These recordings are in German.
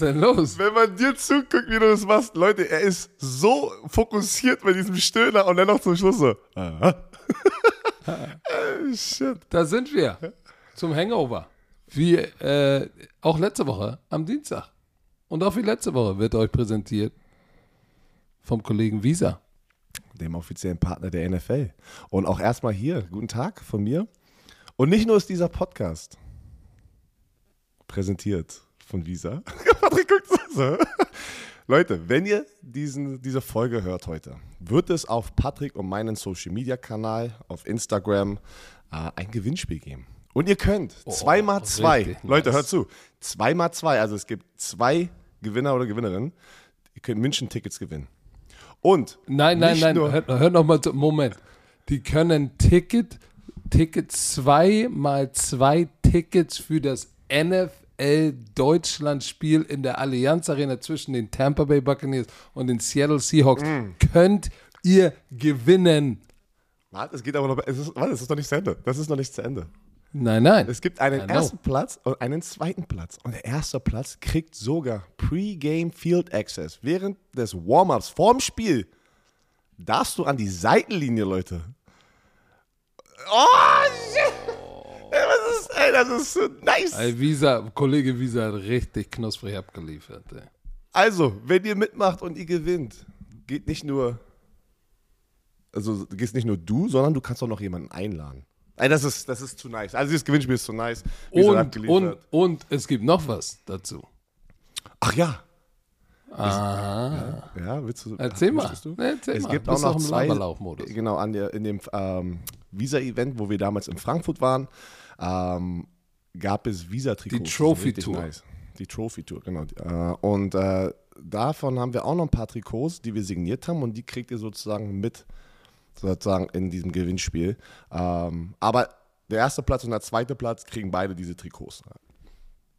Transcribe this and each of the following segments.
ist denn los? Wenn man dir zuguckt, wie du das machst, Leute, er ist so fokussiert bei diesem Stöhner und dann noch zum Schluss so. Ah. Shit. Da sind wir. Zum Hangover. Wie äh, auch letzte Woche am Dienstag. Und auch wie letzte Woche wird euch präsentiert vom Kollegen Visa. Dem offiziellen Partner der NFL. Und auch erstmal hier, guten Tag von mir. Und nicht nur ist dieser Podcast präsentiert von Visa. Patrick guckt so. Leute, wenn ihr diesen, diese Folge hört heute, wird es auf Patrick und meinen Social Media Kanal auf Instagram äh, ein Gewinnspiel geben. Und ihr könnt oh, zweimal zwei, Leute, hört zu, zweimal zwei, also es gibt zwei Gewinner oder Gewinnerinnen, ihr könnt München-Tickets gewinnen. Und nein, nein, nein, hört, hört noch mal, Moment. Die können Ticket, Ticket zwei mal zwei Tickets für das NFL Deutschland Spiel in der Allianz Arena zwischen den Tampa Bay Buccaneers und den Seattle Seahawks mm. könnt ihr gewinnen. Warte, es geht aber noch, es ist, warte, es ist noch nicht zu Ende. Das ist noch nicht zu Ende. Nein, nein. Es gibt einen ersten Platz und einen zweiten Platz. Und der erste Platz kriegt sogar Pre-Game Field Access. Während des Warm-Ups vorm Spiel darfst du an die Seitenlinie, Leute. Oh, shit. Das ist, ey, das ist so nice. Ey, Visa, Kollege Visa hat richtig knusprig abgeliefert. Ey. Also, wenn ihr mitmacht und ihr gewinnt, geht nicht nur, also gehst nicht nur du, sondern du kannst auch noch jemanden einladen. Ey, das ist, das ist zu nice. Also dieses Gewinnspiel ist zu nice. Und, und, und es gibt noch was dazu. Ach ja. Aha. Ja, ja, willst du? Erzähl mal. Du? Erzähl es mal. gibt auch noch zwei, genau, an der, in dem ähm, Visa-Event, wo wir damals in Frankfurt waren, ähm, gab es Visa-Trikots. Die Trophy-Tour. Nice. Die Trophy-Tour, genau. Äh, und äh, davon haben wir auch noch ein paar Trikots, die wir signiert haben und die kriegt ihr sozusagen mit sozusagen in diesem Gewinnspiel. Ähm, aber der erste Platz und der zweite Platz kriegen beide diese Trikots.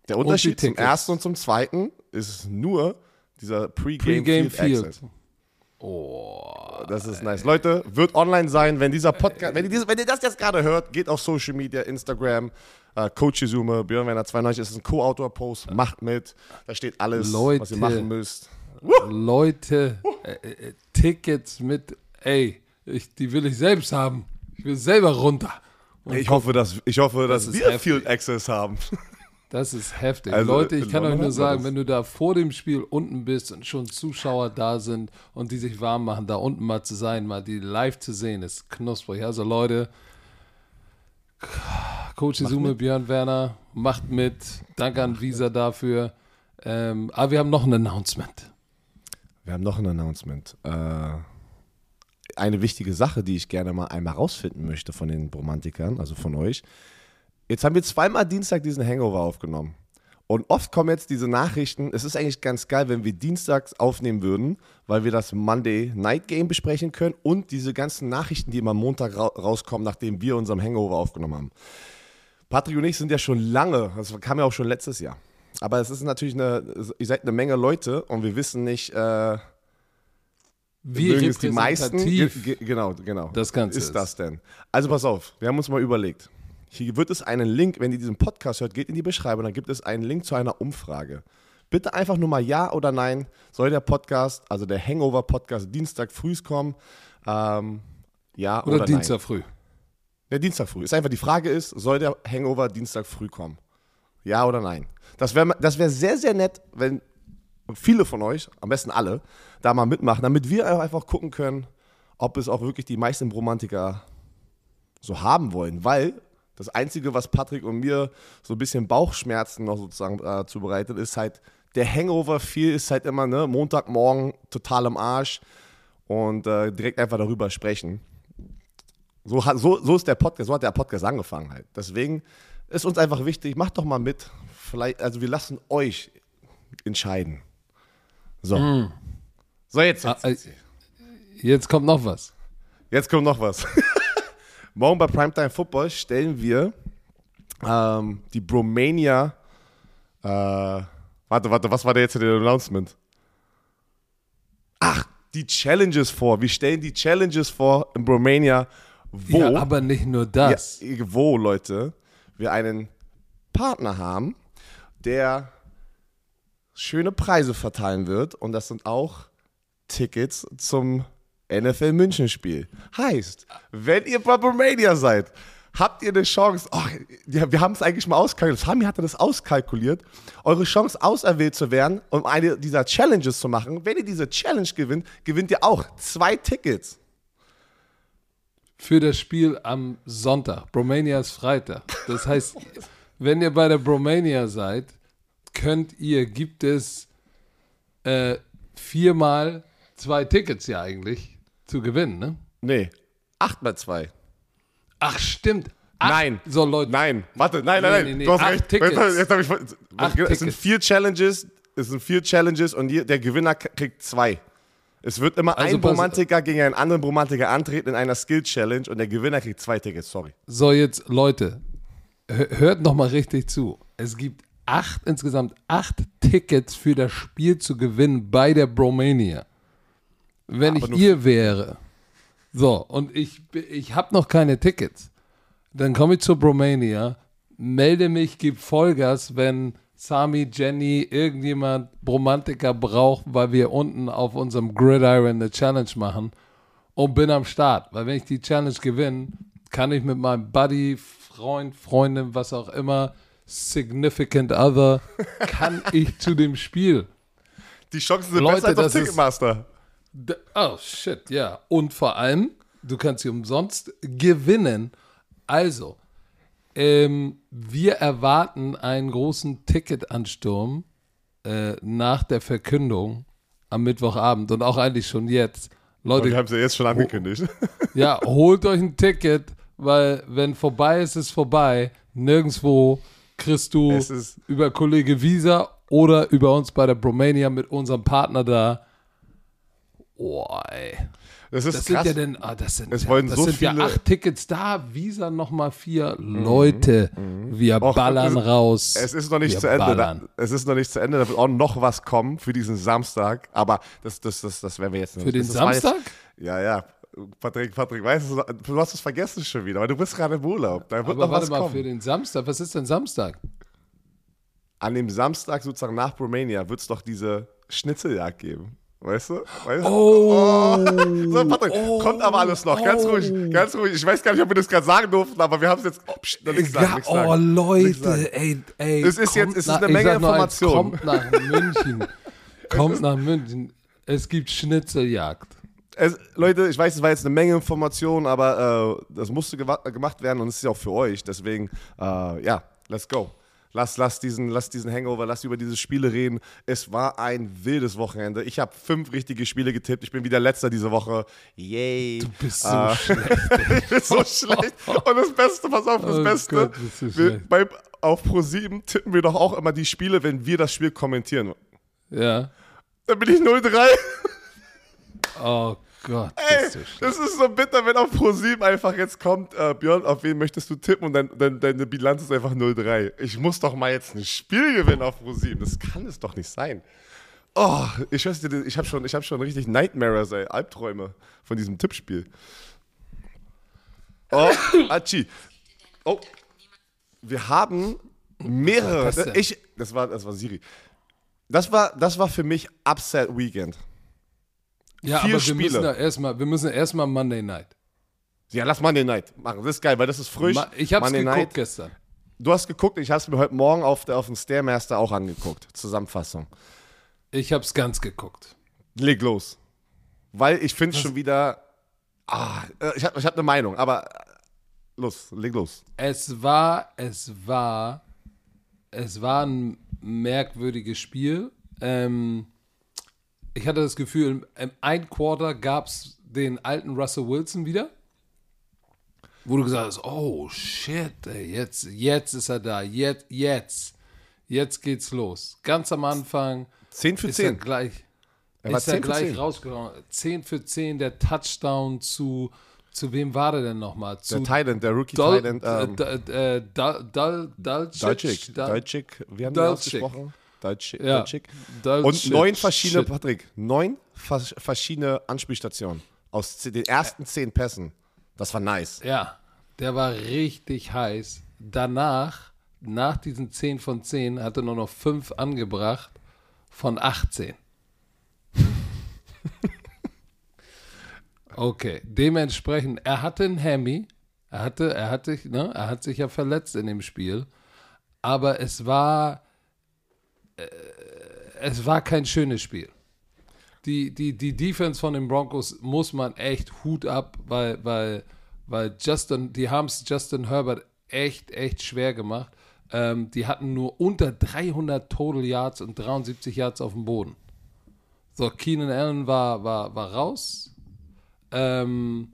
Der Unterschied zum ersten und zum zweiten ist nur dieser Pre-Game, Pre Field, Field. Oh, das ist nice. Leute, wird online sein, wenn dieser Podcast, wenn ihr, dieses, wenn ihr das jetzt gerade hört, geht auf Social Media, Instagram, äh, Coach Izume, Björn Werner 92, das ist ein Co-Autor-Post, macht mit, da steht alles, Leute, was ihr machen müsst. Leute, äh, äh, Tickets mit, ey, ich, die will ich selbst haben. Ich will selber runter. Und ich hoffe, dass, ich hoffe, das dass wir heftig. Field Access haben. Das ist heftig. Also, Leute, ich kann euch nur sagen, wenn du da vor dem Spiel unten bist und schon Zuschauer da sind und die sich warm machen, da unten mal zu sein, mal die live zu sehen, ist knusprig. Also Leute, Coach Izume, Björn Werner, macht mit. Danke an Visa dafür. Ähm, aber wir haben noch ein Announcement. Wir haben noch ein Announcement. Äh, eine wichtige Sache, die ich gerne mal einmal rausfinden möchte von den Romantikern, also von euch. Jetzt haben wir zweimal Dienstag diesen Hangover aufgenommen. Und oft kommen jetzt diese Nachrichten. Es ist eigentlich ganz geil, wenn wir dienstags aufnehmen würden, weil wir das Monday Night Game besprechen können und diese ganzen Nachrichten, die immer Montag ra rauskommen, nachdem wir unserem Hangover aufgenommen haben. Patrick und ich sind ja schon lange, das kam ja auch schon letztes Jahr. Aber es ist natürlich eine, ihr seid eine Menge Leute und wir wissen nicht, äh, wie repräsentativ die meisten, genau, genau. Das Ganze ist, ist das denn? Also pass auf, wir haben uns mal überlegt. Hier wird es einen Link, wenn ihr diesen Podcast hört, geht in die Beschreibung, dann gibt es einen Link zu einer Umfrage. Bitte einfach nur mal Ja oder Nein. Soll der Podcast, also der Hangover-Podcast, Dienstag früh kommen? Ähm, ja oder, oder Dienstag nein. früh. Der Dienstag früh. Ist einfach die Frage ist, soll der Hangover Dienstag früh kommen? Ja oder nein? Das wäre das wär sehr, sehr nett, wenn viele von euch, am besten alle, da mal mitmachen, damit wir einfach gucken können, ob es auch wirklich die meisten Romantiker so haben wollen. Weil das Einzige, was Patrick und mir so ein bisschen Bauchschmerzen noch sozusagen äh, zubereitet, ist halt, der Hangover viel ist halt immer, ne, Montagmorgen total im Arsch und äh, direkt einfach darüber sprechen. So, hat, so, so ist der Podcast, so hat der Podcast angefangen halt. Deswegen ist uns einfach wichtig, macht doch mal mit. Vielleicht, also wir lassen euch entscheiden. So. Mm. So, jetzt. Ah, jetzt. Äh, jetzt kommt noch was. Jetzt kommt noch was. Morgen bei Primetime Football stellen wir ähm, die Bromania. Äh, warte, warte, was war da jetzt in der Announcement? Ach, die Challenges vor. Wir stellen die Challenges vor in Bromania. Wo? Ja, aber nicht nur das. Ja, wo, Leute? wir einen Partner haben, der schöne Preise verteilen wird. Und das sind auch Tickets zum NFL München Spiel. Heißt, wenn ihr bei Romania seid, habt ihr eine Chance, oh, ja, wir haben es eigentlich mal auskalkuliert, Sami hatte das auskalkuliert, eure Chance auserwählt zu werden, um eine dieser Challenges zu machen. Wenn ihr diese Challenge gewinnt, gewinnt ihr auch zwei Tickets. Für das Spiel am Sonntag. Bromania ist Freitag. Das heißt, wenn ihr bei der Bromania seid, könnt ihr, gibt es äh, viermal zwei Tickets ja eigentlich zu gewinnen, ne? Nee, acht mal zwei. Ach, stimmt. Acht, Nein. So, Leute. Nein, warte, nein, nein, Nee, nein. nee, nee. Du hast Acht recht. Tickets. Jetzt, jetzt hab ich, Acht es sind vier Challenges, es sind vier Challenges und die, der Gewinner kriegt zwei. Es wird immer Also ein pass- Romantiker gegen einen anderen Romantiker antreten in einer Skill-Challenge und der Gewinner kriegt zwei Tickets, sorry. So, jetzt, Leute, hö- hört noch mal richtig zu. Es gibt acht, insgesamt acht Tickets für das Spiel zu gewinnen bei der Bromania. Wenn ich ihr wäre, so, und ich, ich habe noch keine Tickets, dann komme ich zur Bromania, melde mich, gebe Vollgas, wenn Sami, Jenny, irgendjemand Bromantiker braucht, weil wir unten auf unserem Gridiron eine Challenge machen und bin am Start. Weil wenn ich die Challenge gewinne, kann ich mit meinem Buddy, Freund, Freundin, was auch immer, Significant Other, kann ich zu dem Spiel. Die Chancen sind Leute, besser als auf Ticketmaster. Oh, shit, ja. Und vor allem, du kannst sie umsonst gewinnen. Also, ähm, wir erwarten einen großen Ticketansturm äh, nach der Verkündung am Mittwochabend und auch eigentlich schon jetzt. Leute, Wir haben es ja jetzt schon angekündigt. ja, holt euch ein Ticket, weil wenn vorbei ist, ist vorbei. Nirgendwo kriegst du über Kollege Visa oder über uns bei der Bromania mit unserem Partner da. Oh, ey. Das ist Das krass. sind ja denn, ah, das sind, Es ja, wollen das so sind ja viele- acht Tickets da, Visa nochmal vier. Leute, wir Och, ballern es- raus. Es ist noch nicht wir zu Ende. Da, es ist noch nicht zu Ende. Da wird auch noch was kommen für diesen Samstag. Aber das, das, das, das werden wir jetzt nicht. Für den das war jetzt- Samstag? Ja, ja. Patrick, Patrick, weißt du, du hast es vergessen schon wieder, weil du bist gerade im Urlaub. Da wird Aber noch warte was mal, kommen. für den Samstag, was ist denn Samstag? An dem Samstag sozusagen nach Romania wird es doch diese Schnitzeljagd geben. Weißt du? Weißt du? Oh, So, Patrick, kommt aber alles noch. Ganz Oh. ruhig, ganz ruhig. Ich weiß gar nicht, ob wir das gerade sagen durften, aber wir haben es jetzt. Oh, pst, noch nichts sagen, ja, nichts oh sagen. Leute, ey, ey. Es ist jetzt- es ist nach- eine ich Menge nur eins, Information. Kommt nach München. kommt nach München. Es gibt Schnitzeljagd. Es, Leute, ich weiß, es war jetzt eine Menge Informationen, aber äh, das musste gemacht werden und es ist ja auch für euch. Deswegen, äh, ja, let's go. Lass, lass, diesen, lass diesen Hangover, lass über diese Spiele reden. Es war ein wildes Wochenende. Ich habe fünf richtige Spiele getippt. Ich bin wieder letzter diese Woche. Yay. Du bist so Äh, schlecht. ich bin so schlecht. Und das Beste, pass auf, das Oh Beste. Gott, wir, bei, auf Pro7 tippen wir doch auch immer die Spiele, wenn wir das Spiel kommentieren. Ja. Dann bin ich 0-3. Oh Gott, Ey, du schlecht. das ist so bitter, wenn auf Pro7 einfach jetzt kommt, äh, Björn, auf wen möchtest du tippen und dann, dann deine Bilanz ist einfach 0-3. Ich muss doch mal jetzt ein Spiel gewinnen auf Pro7. Das kann es doch nicht sein. Oh, ich weiß ich habe schon, ich hab schon richtig Nightmares, ey, Albträume von diesem Tippspiel. Oh, Achi. Oh, wir haben mehrere. Das ich, das war, das war Siri. Das war, das war für mich Upset Weekend. Ja, vier aber wir Spiele. müssen da erstmal, wir müssen erstmal Monday Night. Ja, lass Monday Night machen. Das ist geil, weil das ist frisch. Ma- Ich hab's Monday geguckt Night. gestern. Du hast geguckt, ich habe es mir heute Morgen auf, der, auf dem Stairmaster auch angeguckt. Zusammenfassung. Ich hab's ganz geguckt. Leg los. Weil ich finde schon wieder. Ah, äh, ich habe ich hab eine Meinung, aber äh, los, leg los. Es war, es war, es war ein merkwürdiges Spiel. Ähm, ich hatte das Gefühl, im ein Quarter gab es den alten Russell Wilson wieder. Wo du gesagt hast, oh shit, ey, jetzt, jetzt ist er da, jetzt, jetzt, jetzt geht's los. Ganz am Anfang 10 für ist er 10. gleich, Er war ist er 10 für gleich 10. rausgekommen. 10 für 10, der Touchdown zu, zu wem war der denn nochmal? Zu Der Thailand, der Rookie Dol, Thailand. Ähm, äh, äh, Dal, Dalcic, Deutschik. Dal- Deutschik. Wie haben Dalcik. ausgesprochen? Deutschik. Ja. Deutschik. Dalcic. Und neun verschiedene, Shit. Patrick, neun vers verschiedene Anspielstationen aus den ersten zehn Pässen. Das war nice. Ja, der war richtig heiß. danach, nach diesen 10 von 10, hat er nur noch 5 angebracht von 18. okay, dementsprechend, er hatte einen Hemi, er hatte, er hatte, ne, er hat sich ja verletzt in dem Spiel, aber es war, es war kein schönes Spiel. Die, die, die Defense von den Broncos muss man echt Hut ab, weil, weil, weil Justin, die haben es Justin Herbert echt, echt schwer gemacht. Ähm, die hatten nur unter 300 Total Yards und 73 Yards auf dem Boden. So, Keenan Allen war, war, war raus. Ähm,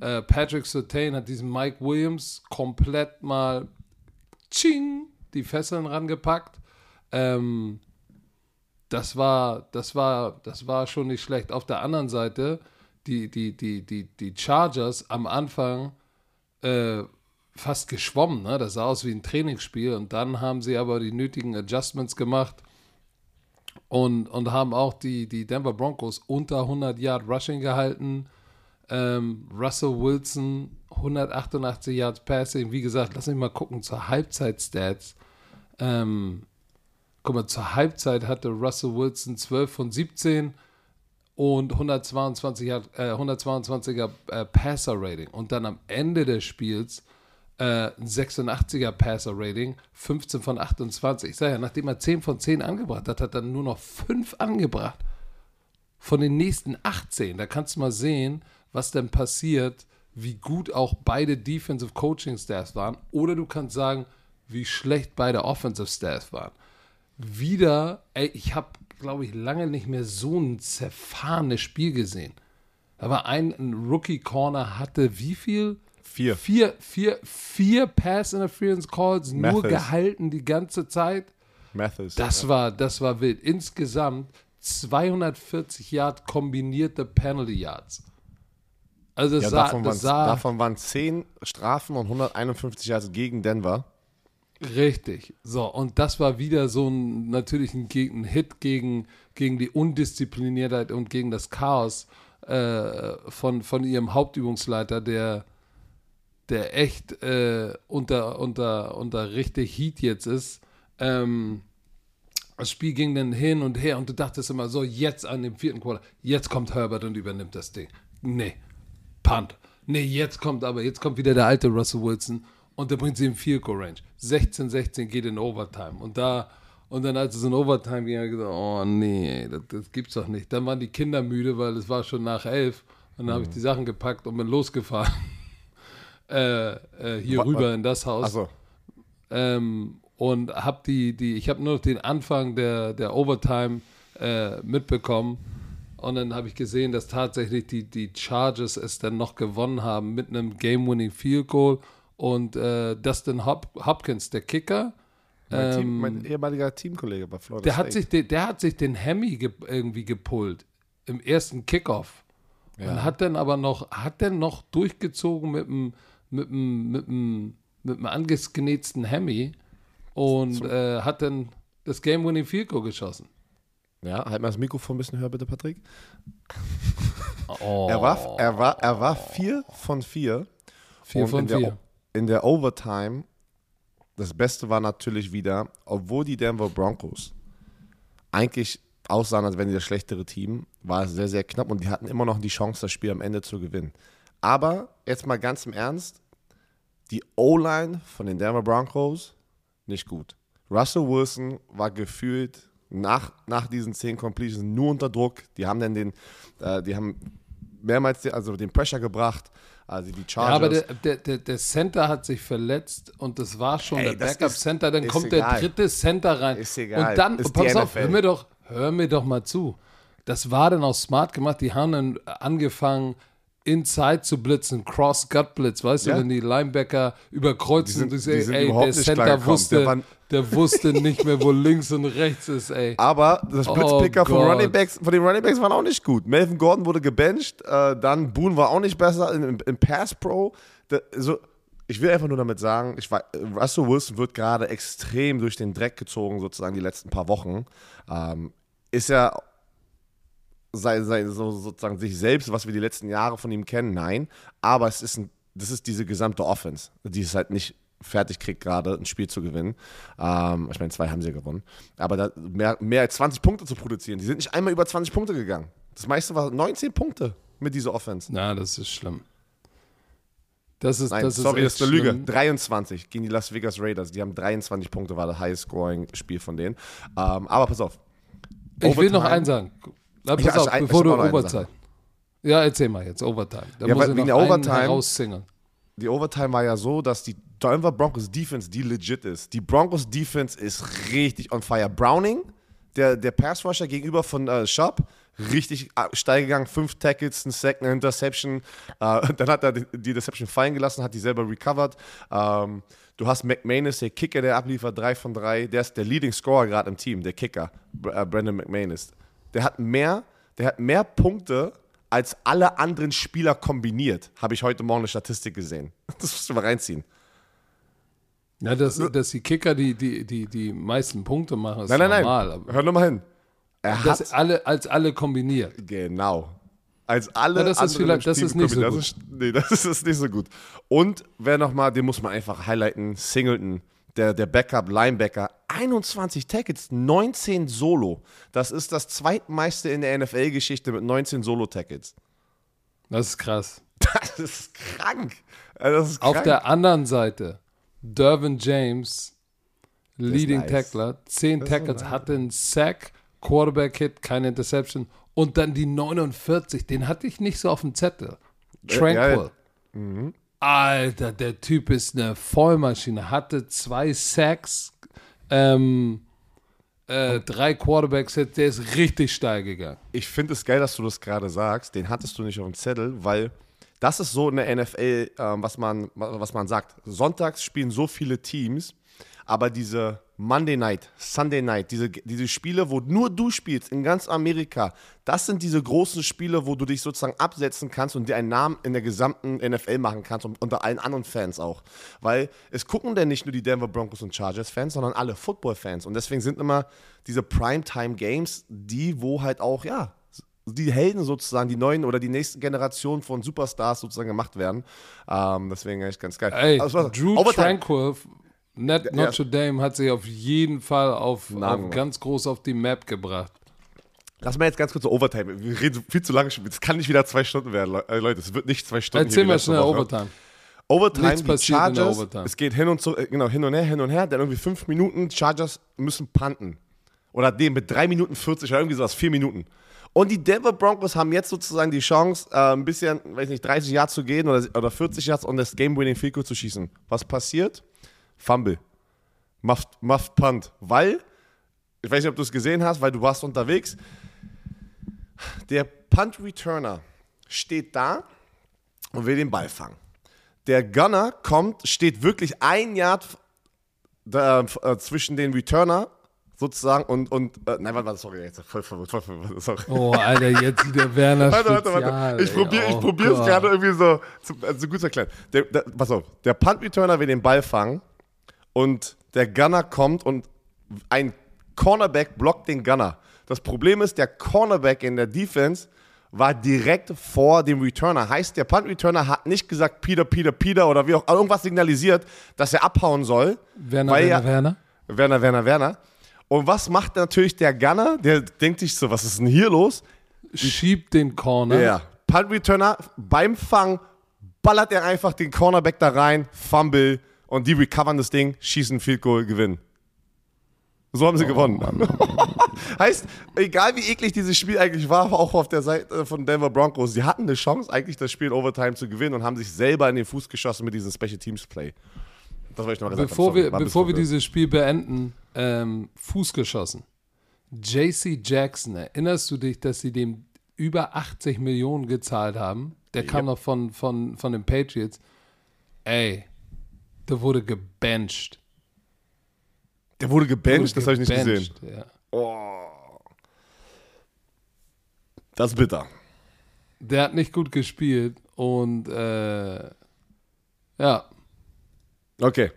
äh, Patrick Sertain hat diesen Mike Williams komplett mal ching, die Fesseln rangepackt. Ähm, das war, das war, das war schon nicht schlecht. Auf der anderen Seite, die, die, die, die, die Chargers am Anfang äh, fast geschwommen, ne? Das sah aus wie ein Trainingsspiel und dann haben sie aber die nötigen Adjustments gemacht und, und haben auch die, die Denver Broncos unter 100 Yard Rushing gehalten. Ähm, Russell Wilson 188 Yards Passing. Wie gesagt, lass mich mal gucken zur Halbzeit-Stats. Ähm, guck mal, zur Halbzeit hatte Russell Wilson 12 von 17 und 122 äh, 122er äh, Passer-Rating. Und dann am Ende des Spiels äh, ein 86er Passer-Rating, 15 von 28. Ich sage ja, nachdem er 10 von 10 angebracht hat, hat er nur noch 5 angebracht. Von den nächsten 18. Da kannst du mal sehen, was denn passiert, wie gut auch beide Defensive Coaching Staffs waren. Oder du kannst sagen, wie schlecht beide Offensive Staffs waren wieder, ey, ich habe, glaube ich, lange nicht mehr so ein zerfahrenes Spiel gesehen. Aber ein, ein Rookie Corner hatte wie viel? Vier. Vier, vier, vier Pass Interference Calls nur gehalten die ganze Zeit. Mathis. Das ja. war, das war wild. Insgesamt 240 Yard kombinierte Penalty Yards. Also ja, sah, davon, waren, sah, davon waren 10 Strafen und 151 Yards gegen Denver. Richtig. So, und das war wieder so ein natürlich ein, ein Hit gegen, gegen die Undiszipliniertheit und gegen das Chaos äh, von, von ihrem Hauptübungsleiter, der, der echt äh, unter, unter, unter richtig Heat jetzt ist. Ähm, das Spiel ging dann hin und her und du dachtest immer so, jetzt an dem vierten Quarter, jetzt kommt Herbert und übernimmt das Ding. Nee, Punt. Nee, jetzt kommt aber, jetzt kommt wieder der alte Russell Wilson und der bringt sie im Field Goal Range. 16, 16 geht in Overtime. Und da, und dann als es in Overtime ging, habe ich gesagt, oh nee, das, das, gibt's doch nicht. Dann waren die Kinder müde, weil es war schon nach elf. Und dann mhm. habe ich die Sachen gepackt und bin losgefahren. äh, äh, hier was, rüber in das Haus. So. Ähm, und habe die, die, ich habe nur noch den Anfang der, der Overtime äh, mitbekommen. Und dann habe ich gesehen, dass tatsächlich die, die Chargers es dann noch gewonnen haben mit einem Game-Winning Field Goal und äh, Dustin Hop Hopkins, der Kicker. Mein, ähm, Team, mein, ehemaliger Teamkollege bei Florida der State. Hat sich, der, der hat sich den Hemi ge irgendwie gepullt im ersten Kickoff. Ja. Und hat dann aber noch, hat dann noch durchgezogen mit einem mit einem, mit einem, mit einem angegenähten Hemi und äh, hat dann das Game-Winning Field Goal geschossen. Ja, halt mal das Mikrofon ein bisschen höher, bitte, Patrick. Oh. Er, war, er, war, er war vier von vier. Vier von vier in der Overtime, das Beste war natürlich wieder, obwohl die Denver Broncos eigentlich aussahen, als wären die das schlechtere Team, war es sehr, sehr knapp und die hatten immer noch die Chance, das Spiel am Ende zu gewinnen. Aber jetzt mal ganz im Ernst, die O-Line von den Denver Broncos nicht gut. Russell Wilson war gefühlt nach, nach diesen zehn Completions nur unter Druck. Die haben dann den, äh, die haben mehrmals den, also den Pressure gebracht. Also die Chargers. Ja, aber der, der, der Center hat sich verletzt und das war schon Ey, der Backup-Center. Dann kommt egal. der dritte Center rein. Ist egal. Und dann, ist pass auf, hör mir, doch, hör mir doch mal zu. Das war dann auch smart gemacht. Die haben dann angefangen, Inside zu blitzen, Cross-Gut-Blitz, weißt ja. du, wenn die Linebacker überkreuzen die sind, und ey, der Center wusste, der, der, wusste nicht mehr, wo links und rechts ist, ey. Aber das Blitzpicker oh von, Running Backs, von den Running Backs waren auch nicht gut. Melvin Gordon wurde gebencht, äh, dann Boone war auch nicht besser im, im Pass Pro. Da, so, ich will einfach nur damit sagen, ich war, Russell Wilson wird gerade extrem durch den Dreck gezogen, sozusagen die letzten paar Wochen. Ähm, ist ja sei, sei, so, sozusagen sich selbst, was wir die letzten Jahre von ihm kennen, nein. Aber es ist ein, das ist diese gesamte Offense, die es halt nicht fertig kriegt, gerade ein Spiel zu gewinnen. Ähm, ich meine, zwei haben sie gewonnen. Aber mehr, mehr als 20 Punkte zu produzieren, die sind nicht einmal über 20 Punkte gegangen. Das meiste war 19 Punkte mit dieser Offense. Na, das ist schlimm. Das ist, Nein, das sorry, ist das ist eine Lüge. schlimm. 23 gegen die Las Vegas Raiders. Die haben 23 Punkte, war das High-Scoring-Spiel von denen. Ähm, aber pass auf. Ich will noch eins sagen. Na, pass auf, ich- ich bevor du Overtime. Ja, erzähl mal jetzt, Overtime. Da Ja, muss wegen der Overtime- herauszingeln. Die Overtime war ja so, dass die Denver Broncos Defense, die legit ist. Die Broncos Defense ist richtig on fire. Browning, der, der Pass Rusher gegenüber von äh, Schaub, richtig äh, steil gegangen. Fünf Tackles, ein Sack, eine Interception. Äh, dann hat er die, Interception fallen gelassen, hat die selber recovered. Ähm, du hast McManus, der Kicker, der abliefert, drei von drei. Der ist der Leading Scorer gerade im Team, der Kicker, äh, Brandon McManus. Der hat mehr, der hat mehr Punkte als alle anderen Spieler kombiniert, habe ich heute Morgen eine Statistik gesehen. Das musst du mal reinziehen. Ja, dass, dass die Kicker die, die, die, die meisten Punkte machen, ist Nein, nein, normal. nein. Hör nur mal hin. Er hat das alle, als alle kombiniert. genau. Als alle Ja, das ist anderen vielleicht- das ist nicht so kombiniert. Das ist, nee, das ist nicht so gut. Und wer nochmal, den muss man einfach highlighten, Singleton, der, der Backup, Linebacker, 21 Tackles, 19 Solo. Das ist das zweitmeiste in der NFL-Geschichte mit 19 Solo-Tackles. Das ist krass. Das ist krank. Das ist krank. Auf der anderen Seite, Dervin James, Leading nice. Tackler, 10 Tackles, hatte einen Sack, Quarterback-Hit, keine Interception und dann die 49, den hatte ich nicht so auf dem Zettel. Tranquil. ja. Alter, der Typ ist eine Vollmaschine, hatte zwei Sacks, ähm, äh, drei Quarterbacks-Hits, der ist richtig steil gegangen. ich finde es geil, dass du das gerade sagst. Den hattest du nicht auf dem Zettel, weil das ist so in der NFL, ähm, was, man, was man sagt. Sonntags spielen so viele Teams, aber diese Monday Night, Sunday Night, diese, diese Spiele, wo nur du spielst in ganz Amerika, das sind diese großen Spiele, wo du dich sozusagen absetzen kannst und dir einen Namen in der gesamten NFL machen kannst und unter allen anderen Fans auch. Weil es gucken denn nicht nur die Denver Broncos und Chargers-Fans, sondern alle Football-Fans. Und deswegen sind immer diese Primetime-Games die, wo halt auch, ja, die Helden sozusagen, die neuen oder die nächste Generation von Superstars sozusagen gemacht werden. Ähm, deswegen echt ganz geil. Ey, Also, Drew Overtime. Tranquil, Net Ja. Notre Dame hat sich auf jeden Fall auf, auf ganz groß auf die Map gebracht. Lass mal jetzt ganz kurz zur Overtime. Wir reden viel zu lange. Das kann nicht wieder zwei Stunden werden, äh, Leute. Es wird nicht zwei Stunden. Erzähl mal schnell Woche. Overtime. Overtime, Nichts die Chargers, Overtime. es geht hin und zu, äh, genau, hin und her, hin und her, dann irgendwie fünf Minuten, Chargers müssen punten. Oder dem mit drei Minuten 40 oder irgendwie sowas, vier Minuten. Und die Denver Broncos haben jetzt sozusagen die Chance, äh, ein bisschen, weiß nicht, 30 Yards zu gehen oder, oder 40 Yards und das Game-Winning Field zu schießen. Was passiert? Fumble. Muffed, muffed Punt. Weil, ich weiß nicht, ob du es gesehen hast, weil du warst unterwegs. Der Punt-Returner steht da und will den Ball fangen. Der Gunner kommt, steht wirklich ein Yard da, äh, zwischen den Returner sozusagen und, und äh, nein, warte, warte, sorry, jetzt voll verwirrt, voll verwirrt, sorry. Oh, Alter, jetzt wieder Werner Warte, warte, warte. Ich probiere ich Oh probiere es gerade irgendwie so, zu, also so gut zu erklären. Der, der, pass auf, der Punt-Returner will den Ball fangen und der Gunner kommt und ein Cornerback blockt den Gunner. Das Problem ist, der Cornerback in der Defense war direkt vor dem Returner. Heißt, der Punt-Returner hat nicht gesagt, Peter, Peter, Peter oder wie auch irgendwas signalisiert, dass er abhauen soll. Werner, Werner, ja- Werner. Werner, Werner, Werner. Und was macht natürlich der Gunner? Der denkt sich so, was ist denn hier los? Schiebt den Corner. Ja. Punt Returner beim Fang ballert er einfach den Cornerback da rein, Fumble und die recovern das Ding, schießen Field Goal, gewinnen. So haben sie gewonnen. heißt, egal wie eklig dieses Spiel eigentlich war, auch auf der Seite von Denver Broncos, sie hatten eine Chance, eigentlich das Spiel in Overtime zu gewinnen und haben sich selber in den Fuß geschossen mit diesem Special Teams Play. Das wollte ich noch gesagt Bevor haben. Sorry, wir, bevor wir dieses Spiel beenden, ähm, Fuß geschossen. JC Jackson, erinnerst du dich, dass sie dem über 80 Millionen gezahlt haben? Der kam noch von, von, von den Patriots. Ey, der wurde gebencht. Der wurde gebencht, das habe ich nicht gesehen. Ja. Das ist bitter. Der hat nicht gut gespielt und äh, ja, Okay.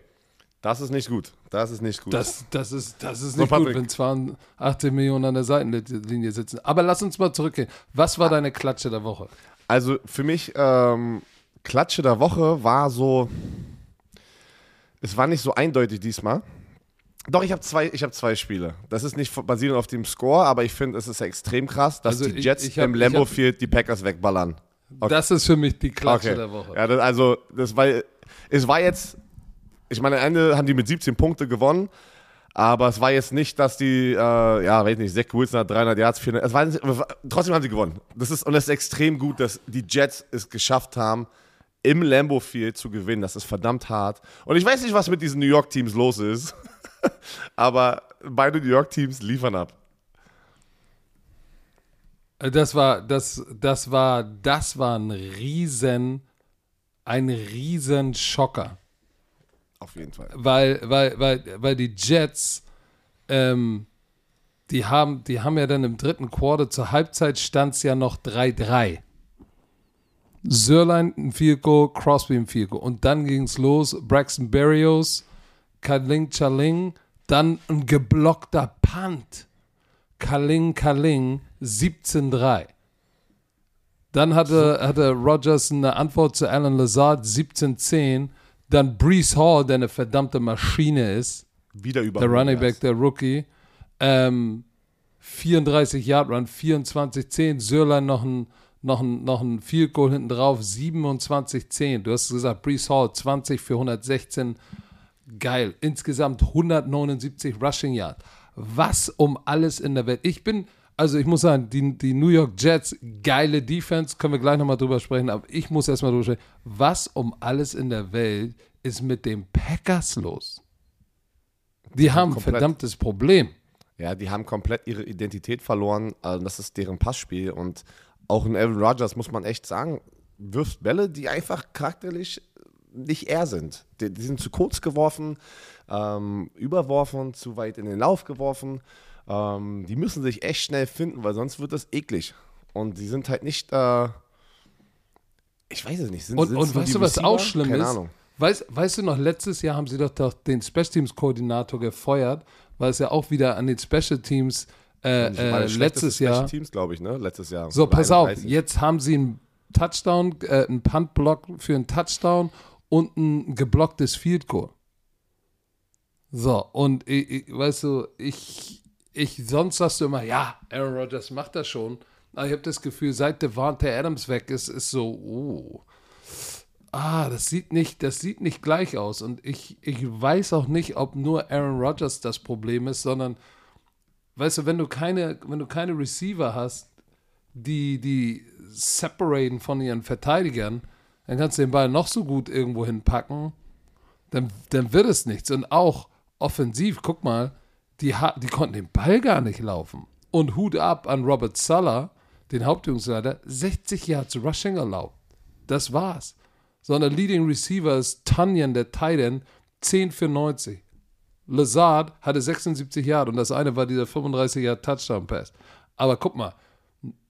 Das ist nicht gut. Das ist nicht gut. das, das ist, das ist So, nicht gut, Patrick. wenn 82 Millionen an der Seitenlinie sitzen. Aber lass uns mal zurückgehen. Was war deine Klatsche der Woche? Also für mich, ähm, Klatsche der Woche war so. Es war nicht so eindeutig diesmal. Doch, ich habe zwei, ich hab zwei Spiele. Das ist nicht basierend auf dem Score, aber ich finde, es ist extrem krass, dass Also die Jets ich hab- im hab- Field die Packers wegballern. Das ist für mich die Klatsche Okay. der Woche. Ja, das, also, das war, es war jetzt, ich meine, am Ende haben die mit 17 Punkte gewonnen, aber es war jetzt nicht, dass die, äh, ja, weiß nicht, Zach Wilson hat 300 Yards, 400, es war, trotzdem haben sie gewonnen. Das ist, und es ist extrem gut, dass die Jets es geschafft haben, im Lambo Field zu gewinnen. Das ist verdammt hart. Und ich weiß nicht, was mit diesen New York Teams los ist, aber beide New York Teams liefern ab. Äh, Das war, das, das war, das war ein riesen, ein riesen Schocker. Auf jeden Fall. Weil, weil, weil, weil die Jets, ähm, die haben, die haben ja dann im dritten Quarter zur Halbzeit stand es ja noch 3-3. Sörlein ein Field Goal, Crosby ein Field Goal. Und dann ging es los, Braxton Berrios, Kaling Chaling, dann ein geblockter Punt. Kaling Kaling, 17-3. Dann hatte, hatte Rogers eine Antwort zu Alan Lazard, 17-10. Dann Brees Hall, der eine verdammte Maschine ist, Wieder über der 100 Running. Back, der Rookie. Ähm, 34 Yard Run, 24-10. Sörlein noch ein, noch ein, noch ein Field Goal hinten drauf, 27-10. Du hast gesagt, Brees Hall 20 für 116. Geil. Insgesamt 179 Rushing Yards. Was um alles in der Welt. Ich bin, also ich muss sagen, die, die New York Jets, geile Defense, können wir gleich nochmal drüber sprechen, aber ich muss erstmal drüber sprechen. Was um alles in der Welt ist mit den Packers los? Die haben ein verdammtes Problem. Ja, die haben komplett ihre Identität verloren. Also das ist deren Passspiel. Und auch ein Aaron Rodgers, muss man echt sagen, wirft Bälle, die einfach charakterlich nicht er sind. Die, die sind zu kurz geworfen, ähm, überworfen, zu weit in den Lauf geworfen. Ähm, die müssen sich echt schnell finden, weil sonst wird das eklig. Und die sind halt nicht, äh, ich weiß es nicht. Sind, Und, und weißt du, was auch schlimm Keine ist? Ahnung. Weißt, weißt du noch, letztes Jahr haben sie doch, doch den Special Teams Koordinator gefeuert, weil es ja auch wieder an den Special Teams äh, äh, letztes Jahr. Teams, glaube ich, ne? Letztes Jahr. So, pass auf, 31. jetzt haben sie einen Touchdown, äh, einen Punt-Block für einen Touchdown und ein geblocktes Field Goal. So, und ich, ich, weißt du, ich, ich, sonst sagst du immer, ja, Aaron Rodgers macht das schon. Aber ich habe das Gefühl, seit Devante Adams weg ist, ist so, oh, ah, das sieht nicht, das sieht nicht gleich aus. Und ich, ich weiß auch nicht, ob nur Aaron Rodgers das Problem ist, sondern, weißt du, wenn du keine, wenn du keine Receiver hast, die, die separaten von ihren Verteidigern, dann kannst du den Ball noch so gut irgendwo hinpacken, dann, dann wird es nichts. Und auch offensiv, guck mal, die, die konnten den Ball gar nicht laufen. Und Hut ab an Robert Suller, den Hauptübungsleiter, 60 Yards Rushing erlaubt. Das war's. Sondern Leading Receiver ist Tunyon, der Titan, 10 für 90. Lazard hatte 76 Yard und das eine war dieser 35 Yard Touchdown Pass. Aber guck mal,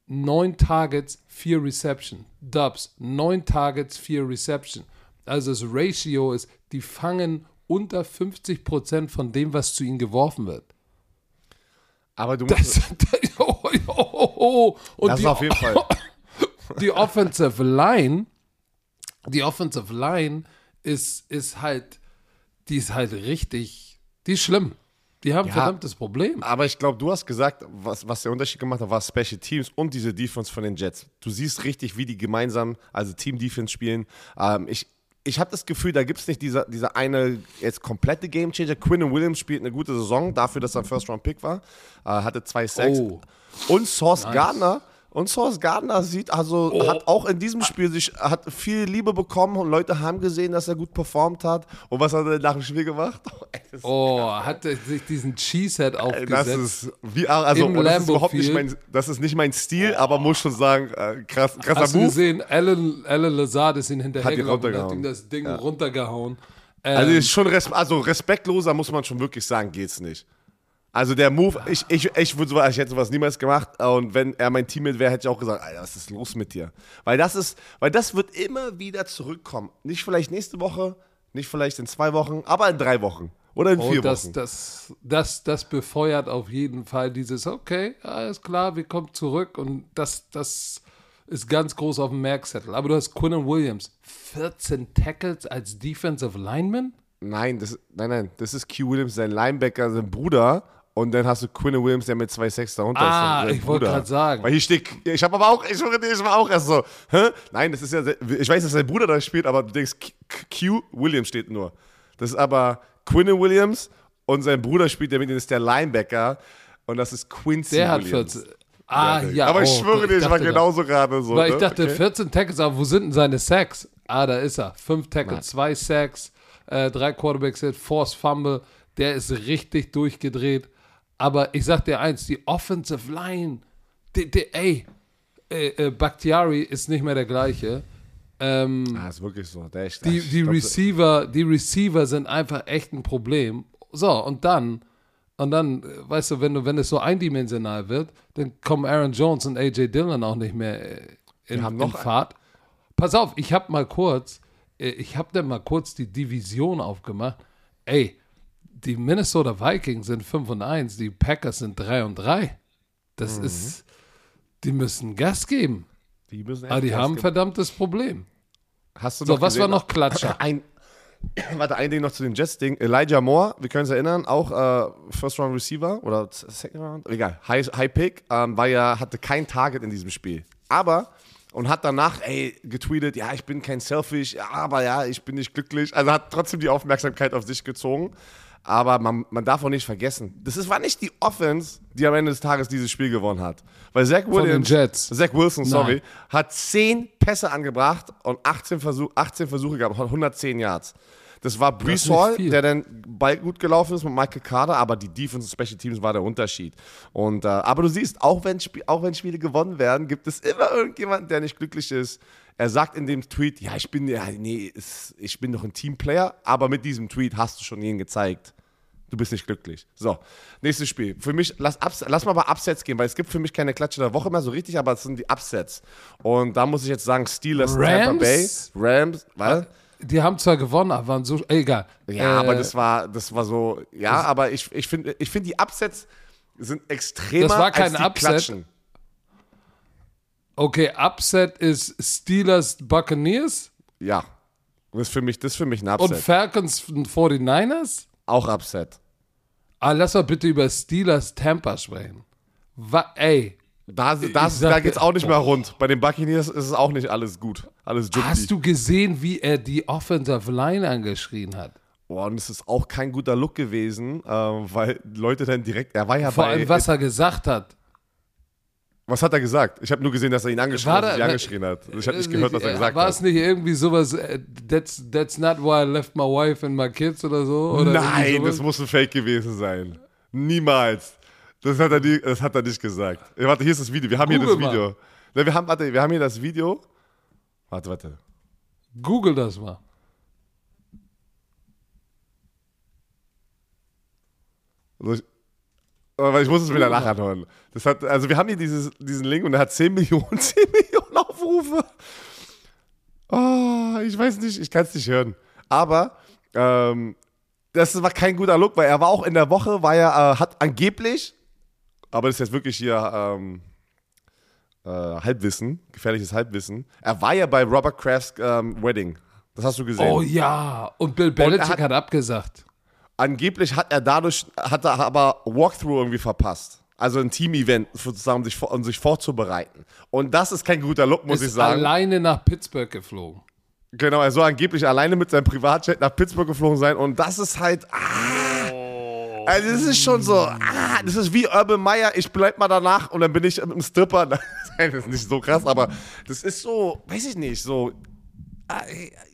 neun Targets, vier Reception. Dubs, neun Targets, vier Reception. Also das Ratio ist, die fangen unter 50% von dem, was zu ihnen geworfen wird. Aber du musst, Das, das, oh, oh, oh, oh. Und das die, auf jeden Fall. die Offensive Line, die Offensive Line ist, ist halt, die ist halt richtig, die ist schlimm. Die haben ein Ja. verdammtes Problem. Aber ich glaube, du hast gesagt, was, was der Unterschied gemacht hat, war Special Teams und diese Defense von den Jets. Du siehst richtig, wie die gemeinsam, also Team Defense spielen. Ähm, ich ich habe das Gefühl, da gibt es nicht diese, diese eine jetzt komplette Game Changer. Quinn Williams spielt eine gute Saison dafür, dass er ein First-Round-Pick war. Äh, hatte zwei Sacks. Oh. Und Source Gardner. Und Source Gardner sieht, also Oh. hat auch in diesem Spiel sich, hat viel Liebe bekommen und Leute haben gesehen, dass er gut performt hat. Und was hat er nach dem Spiel gemacht? Ey, das- Oh, hat er sich diesen Cheesehead aufgesetzt. Das ist wie also Im das ist überhaupt nicht mein das ist nicht mein Stil, aber muss schon sagen, äh, krass, krasser Hast du Move. gesehen, Alan, Alan Lazard ist ihn hinterhergelaufen und hat ihm das Ding runtergehauen. Ähm, Also ist schon res also respektloser muss man schon wirklich sagen, geht's nicht. Also der Move, ich, ich, ich würde sowas, ich hätte sowas niemals gemacht und wenn er mein Teammate wäre, hätte ich auch gesagt, Alter, was ist los mit dir? Weil das ist, weil das wird immer wieder zurückkommen. Nicht vielleicht nächste Woche, nicht vielleicht in zwei Wochen, aber in drei Wochen oder in Und vier Oh, das, Wochen. das, das, das befeuert auf jeden Fall dieses, okay, alles klar, wir kommen zurück und das, das ist ganz groß auf dem Merkzettel. Aber du hast Quinn Williams, 14 Tackles als Defensive Lineman? Nein, das, nein, nein, das ist Q Williams, sein Linebacker, sein Bruder. Und dann hast du Quinn Williams, der mit 2,6 darunter Ah, ist. sein ich wollte gerade sagen. Weil hier steht, ich habe aber auch, ich, schwöre dir, ich war auch erst so, hä? Nein, das ist ja, ich weiß, dass sein Bruder da spielt, aber du denkst, Q, Williams steht nur. Das ist aber Quinn Williams und sein Bruder spielt, der mit ihm ist der Linebacker. Und das ist Quincy Der hat Williams. 14. Ah, ja. aber ich oh, schwöre dir, ich war dachte genauso gerade so. Weil ich ne? dachte, Okay. 14 Tackles, aber wo sind denn seine Sacks? Ah, da ist er. 5 Tackles, 2 Sacks, äh, 3 Quarterbacks Hit, Force Fumble. Der ist richtig durchgedreht. Aber ich sag dir eins, die Offensive Line, die, die, ey, äh, äh, Bakhtiari ist nicht mehr der gleiche. Ähm, Ah, ist wirklich so. Der ist, die, die Receiver, die Receiver sind einfach echt ein Problem. So, und dann, und dann, weißt du, wenn du, wenn es so eindimensional wird, dann kommen Aaron Jones und AJ Dillon auch nicht mehr äh, in, in Fahrt. Pass auf, ich habe mal kurz, äh, ich habe dann mal kurz die Division aufgemacht. Ey, die Minnesota Vikings sind 5 und 1, die Packers sind 3 und 3. Das Mhm. ist, die müssen Gas geben. Die müssen echt Aber die Gas haben ein verdammtes Problem. Hast du So, noch was war gesehen? noch Klatscher? Ein, warte, ein Ding noch zu dem Jets-Ding. Elijah Moore, wir können uns erinnern, auch äh, First-Round Receiver oder Second Round, egal, High, High Pick, ähm, war ja, hatte kein Target in diesem Spiel. Aber, und hat danach, ey, getweetet, ja, ich bin kein Selfish, aber ja, ich bin nicht glücklich. Also hat trotzdem die Aufmerksamkeit auf sich gezogen. Aber man, man darf auch nicht vergessen, das ist, war nicht die Offense, die am Ende des Tages dieses Spiel gewonnen hat. Weil Zach Williams. Zach Wilson, sorry, hat 10 Pässe angebracht und 18, Versuch, 18 Versuche gehabt, hat 110 Yards. Das war Brees Hall, der dann Ball gut gelaufen ist mit Michael Carter, aber die Defense und Special Teams war der Unterschied. Und, äh, aber du siehst, auch wenn, Sp auch wenn Spiele gewonnen werden, gibt es immer irgendjemanden, der nicht glücklich ist. Er sagt in dem Tweet, ja, ich bin, ja, nee, ich bin doch ein Teamplayer, aber mit diesem Tweet hast du schon jeden gezeigt. Du bist nicht glücklich. So, nächstes Spiel. Für mich, lass, Ups, lass mal bei Upsets gehen, weil es gibt für mich keine Klatsche der Woche mehr so richtig, aber es sind die Upsets. Und da muss ich jetzt sagen, Steelers, Tampa Rams? Bay, Rams, was? Die haben zwar gewonnen, aber waren so. Egal. Ja, Äh, aber das war, das war so, ja, aber ich, ich finde, ich find, die Upsets sind extremer Das war kein als die Upset. Klatschen. Okay, Upset ist Steelers Buccaneers Ja, das ist für mich, das ist für mich ein und Upset. Falcons 49ers. Auch Upset. Ah, lass mal bitte über Steelers Tampa sprechen. Wa ey, Da, da, Ich da geht's auch nicht mehr rund. Bei den Buccaneers ist es auch nicht alles gut. Alles Jumpy. hast du gesehen, wie er die Offensive Line angeschrien hat? Boah, und es ist auch kein guter Look gewesen, ähm, weil Leute dann direkt, er war ja Vor bei, allem, was er gesagt hat. Was hat er gesagt? Ich habe nur gesehen, dass er ihn angeschrien, War hat, da- angeschrien hat. Ich habe nicht gehört, was er gesagt War hat. es nicht irgendwie sowas, äh, that's, that's not why I left my wife and my kids oder so? Oder Nein, das muss ein Fake gewesen sein. Niemals. Das hat er, nie, das hat er nicht gesagt. Ey, warte, hier ist das Video. Wir haben hier Google das Video. Ne, wir, haben, warte, wir haben hier das Video. Warte, warte. Google das mal. Also ich, aber ich muss es wieder nachhören. Das hat, also wir haben hier dieses, diesen Link und er hat 10 Millionen, 10 Millionen Aufrufe. Oh, ich weiß nicht, ich kann es nicht hören. Aber ähm, das war kein guter Look, weil er war auch in der Woche, war er, äh, hat angeblich, aber das ist jetzt wirklich hier ähm, äh, Halbwissen, gefährliches Halbwissen. Er war ja bei Robert Crafts ähm, Wedding. Das hast du gesehen. Oh ja, und Bill Belichick hat- hat, abgesagt. Angeblich hat er dadurch, hat er aber Walkthrough irgendwie verpasst. Also ein Team-Event sozusagen, um sich, um sich vorzubereiten. Und das ist kein guter Look, muss Ist ich sagen. alleine nach Pittsburgh geflogen. Genau, er soll angeblich alleine mit seinem Privatjet nach Pittsburgh geflogen sein. Und das ist halt. Ah, also das ist schon so. Ah, das ist wie Urban Meyer. Ich bleib mal danach und dann bin ich mit einem Stripper. Nein, das ist nicht so krass, aber das ist so, weiß ich nicht, so. Ah,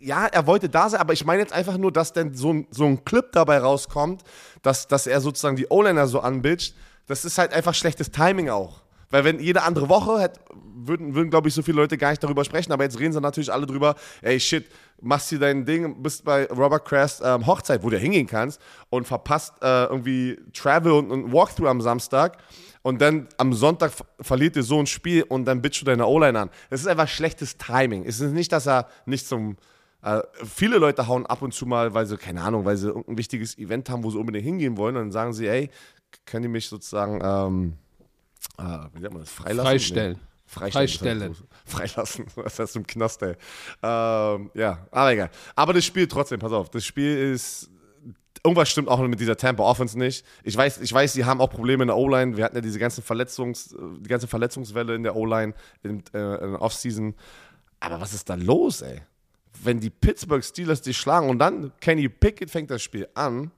Ja, er wollte da sein, aber ich meine jetzt einfach nur, dass dann so ein, so ein Clip dabei rauskommt, dass, dass er sozusagen die O-Liner so anbitscht. Das ist halt einfach schlechtes Timing auch. Weil wenn jede andere Woche hätte, würden, würden glaube ich, so viele Leute gar nicht darüber sprechen, aber jetzt reden sie natürlich alle drüber, ey shit, machst hier dein Ding, bist bei Robert Crest ähm, Hochzeit, wo du hingehen kannst und verpasst äh, irgendwie Travel und ein Walkthrough am Samstag und dann am Sonntag ver- verliert dir so ein Spiel und dann bitchst du deine O-Line an. Das ist einfach schlechtes Timing. Es ist nicht, dass er nicht zum äh, viele Leute hauen ab und zu mal, weil sie, keine Ahnung, weil sie irgendein wichtiges Event haben, wo sie unbedingt hingehen wollen. Und dann sagen sie, ey, können die mich sozusagen, ähm, äh, wie sagt man das, freilassen? Freistellen. Nee. Freistellen. Freistellen. Freilassen. Was heißt im Knast, ey? Ähm, ja, aber egal. Aber das Spiel trotzdem, pass auf, das Spiel ist, irgendwas stimmt auch mit dieser Tampa Offense nicht. Ich weiß, ich weiß, sie haben auch Probleme in der O-Line. Wir hatten ja diese ganzen Verletzungs, die ganze Verletzungswelle in der O-Line in, äh, in der Offseason. Aber was ist da los, ey? Wenn die Pittsburgh Steelers dich schlagen und dann Kenny Pickett fängt das Spiel an,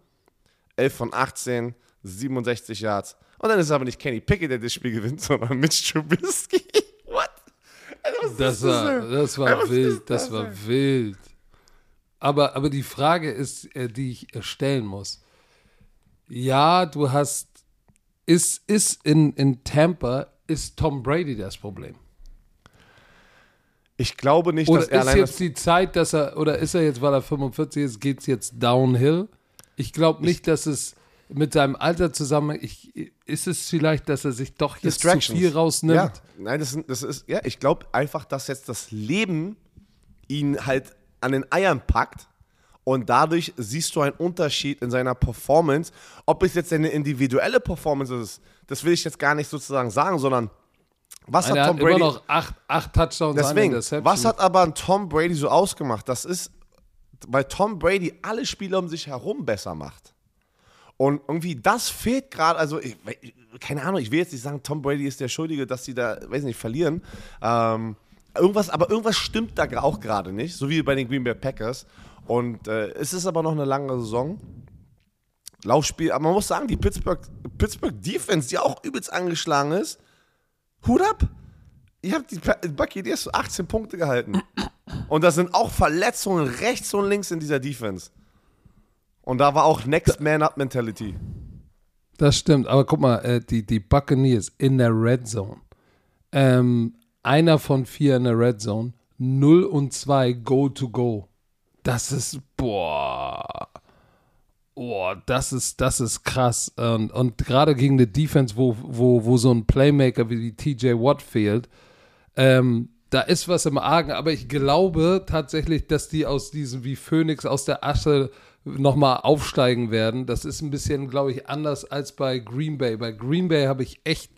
11 von 18, 67 Yards. Und dann ist es aber nicht Kenny Pickett, der das Spiel gewinnt, sondern Mitch Trubisky. What? Ey, das, war, das war ey, wild, das, das war wild. Aber, aber die Frage ist, äh, die ich stellen muss. Ja, du hast, ist, ist in, in Tampa, ist Tom Brady das Problem? Ich glaube nicht, oder dass er ist jetzt die Zeit, dass er, oder ist er jetzt, weil er 45 ist, geht es jetzt downhill? Ich glaube nicht, ich, dass es mit seinem Alter zusammen, ich, ist es vielleicht, dass er sich doch jetzt zu viel rausnimmt? Ja, nein, das, das ist, ja, ich glaube einfach, dass jetzt das Leben ihn halt an den Eiern packt und dadurch siehst du einen Unterschied in seiner Performance. Ob es jetzt eine individuelle Performance ist, das will ich jetzt gar nicht sozusagen sagen, sondern was Nein, hat Tom hat Brady. Immer noch acht, acht Touchdowns Deswegen, was hat aber ein Tom Brady so ausgemacht? Das ist, weil Tom Brady alle Spieler um sich herum besser macht. Und irgendwie das fehlt gerade, also ich, keine Ahnung, ich will jetzt nicht sagen, Tom Brady ist der Schuldige, dass sie da, weiß nicht, verlieren. Ähm, irgendwas, aber irgendwas stimmt da auch gerade nicht, so wie bei den Green Bay Packers. Und äh, es ist aber noch eine lange Saison. Laufspiel, aber man muss sagen, die Pittsburgh, Pittsburgh Defense, die auch übelst angeschlagen ist, Hut ab. Ihr habt die Buccaneers zu 18 Punkte gehalten. Und da sind auch Verletzungen rechts und links in dieser Defense. Und da war auch Next Man Up Mentality. Das stimmt, aber guck mal, äh, die, die Buccaneers in der Red Zone. Ähm, einer von vier in der Red Zone, 0 und 2 Go to Go. Das ist, boah. Boah, das ist, das ist krass. Und, und gerade gegen eine Defense, wo, wo, wo so ein Playmaker wie TJ Watt fehlt, ähm, da ist was im Argen, aber ich glaube tatsächlich, dass die aus diesem, wie Phoenix aus der Asche nochmal aufsteigen werden. Das ist ein bisschen, glaube ich, anders als bei Green Bay. Bei Green Bay habe ich echt,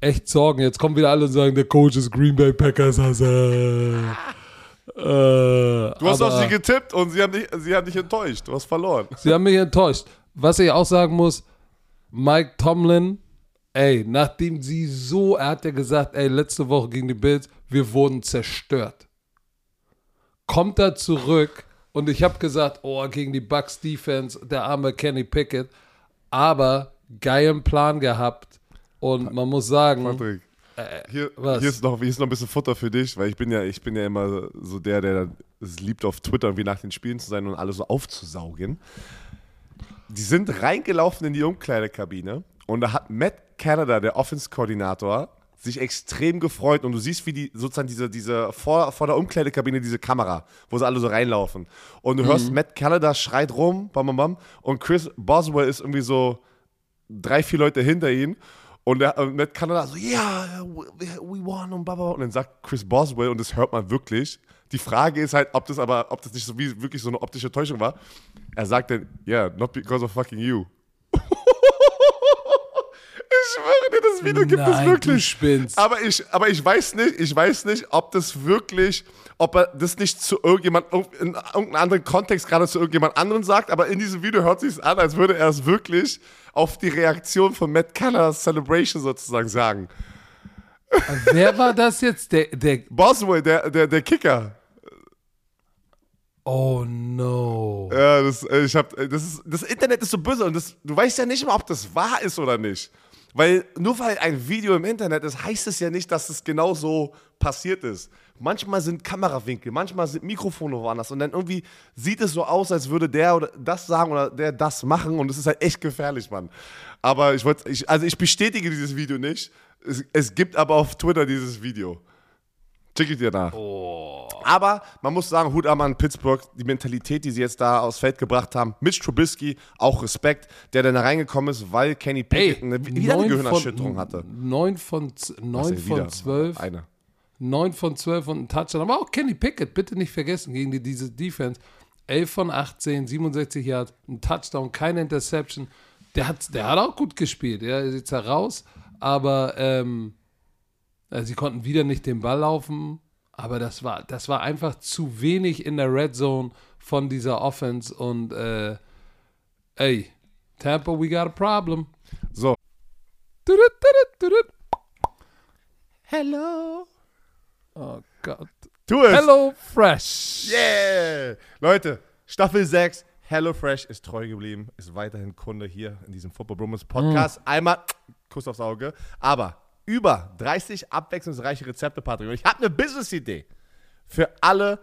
echt Sorgen. Jetzt kommen wieder alle und sagen, der Coach ist Green Bay Packers. Also, äh, du hast auf sie getippt und sie haben, dich, sie haben dich enttäuscht. Du hast verloren. Sie haben mich enttäuscht. Was ich auch sagen muss, Mike Tomlin, ey, nachdem sie so, er hat ja gesagt, ey, letzte Woche gegen die Bills, wir wurden zerstört. Kommt er zurück und ich habe gesagt, oh, gegen die Bucks Defense, der arme Kenny Pickett, aber geilen Plan gehabt und man muss sagen, Patrick. Hier, hier, ist noch, hier ist noch ein bisschen Futter für dich, weil ich bin ja, ich bin ja immer so der, der es liebt, auf Twitter irgendwie nach den Spielen zu sein und alles so aufzusaugen. Die sind reingelaufen in die Umkleidekabine und da hat Matt Canada, der Offense-Koordinator, sich extrem gefreut und du siehst, wie die sozusagen diese, diese vor, vor der Umkleidekabine diese Kamera, wo sie alle so reinlaufen. Und du mhm. hörst, Matt Canada schreit rum, bam, bam, bam, und Chris Boswell ist irgendwie so drei, vier Leute hinter ihm und der, Matt Canada so, ja, yeah, we won und baba. Und dann sagt Chris Boswell, und das hört man wirklich. Die Frage ist halt, ob das aber, ob das nicht so wie wirklich so eine optische Täuschung war. Er sagt dann, yeah, not because of fucking you. Ich schwöre dir, das Video gibt es wirklich. Spinnst. Aber ich, aber ich weiß nicht, ich weiß nicht, ob das wirklich, ob er das nicht zu irgendjemand, in irgendeinem anderen Kontext gerade zu irgendjemand anderen sagt, aber in diesem Video hört sich an, als würde er es wirklich auf die Reaktion von Matt Canners Celebration sozusagen sagen. Wer war das jetzt? Der, der Boswell, der, der, der Kicker. Oh no. Ja, das, äh, ich hab, das, ist, das Internet ist so böse und das, du weißt ja nicht immer, ob das wahr ist oder nicht. Weil nur weil ein Video im Internet ist, heißt es ja nicht, dass es genau so passiert ist. Manchmal sind Kamerawinkel, manchmal sind Mikrofone woanders und dann irgendwie sieht es so aus, als würde der oder das sagen oder der das machen und es ist halt echt gefährlich, Mann. Aber ich wollte, also ich bestätige dieses Video nicht. Es, es, gibt aber auf Twitter dieses Video. Check ich dir nach. Oh. Aber man muss sagen, Hut ab an Pittsburgh, die Mentalität, die sie jetzt da aufs Feld gebracht haben. Mitch Trubisky, auch Respekt, der dann da reingekommen ist, weil Kenny Pickett eine, wieder eine Gehirnerschütterung hatte. 9 von, 9 von 12. Eine. 9 von 12 und ein Touchdown. Aber auch Kenny Pickett, bitte nicht vergessen, gegen die, diese Defense. 11 von 18, 67 Yards, ein Touchdown, keine Interception. Der hat, der hat auch gut gespielt. Er ist jetzt heraus, aber ähm, äh, sie konnten wieder nicht den Ball laufen. Aber das war, das war einfach zu wenig in der Red Zone von dieser Offense und äh, Ey, Tampa, we got a problem. So. Hello. Oh Gott. Tu es. Hello Fresh. Yeah. Leute, Staffel 6. HelloFresh ist treu geblieben, ist weiterhin Kunde hier in diesem Football Brummels Podcast. Einmal Kuss aufs Auge. Aber über 30 abwechslungsreiche Rezepte, Patrick. Und ich habe eine Business-Idee für alle,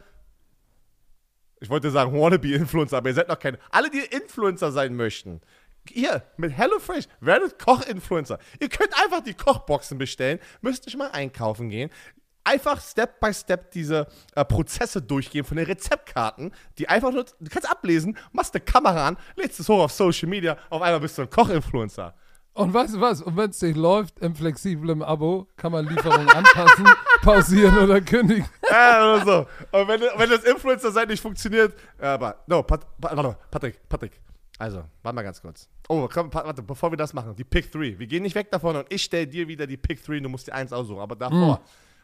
ich wollte sagen Wannabe-Influencer, aber ihr seid noch keine. Alle, die Influencer sein möchten. Ihr mit HelloFresh werdet Koch-Influencer. Ihr könnt einfach die Kochboxen bestellen, müsst nicht mal einkaufen gehen. Einfach Step by Step diese äh, Prozesse durchgehen von den Rezeptkarten, die einfach nur, du kannst ablesen, machst eine Kamera an, lädst es hoch auf Social Media, auf einmal bist du ein Koch-Influencer. Und weißt du was? Und wenn es nicht läuft, im flexiblen Abo kann man Lieferungen anpassen, pausieren oder kündigen. Ja, oder so. Und wenn, wenn das Influencer-Sein nicht funktioniert, aber, no, Pat, Pat, warte, Patrick, Patrick. Also, warte mal ganz kurz. Oh, komm, warte, bevor wir das machen, die Pick 3. Wir gehen nicht weg davon und ich stelle dir wieder die Pick 3, du musst dir eins aussuchen. Aber davor,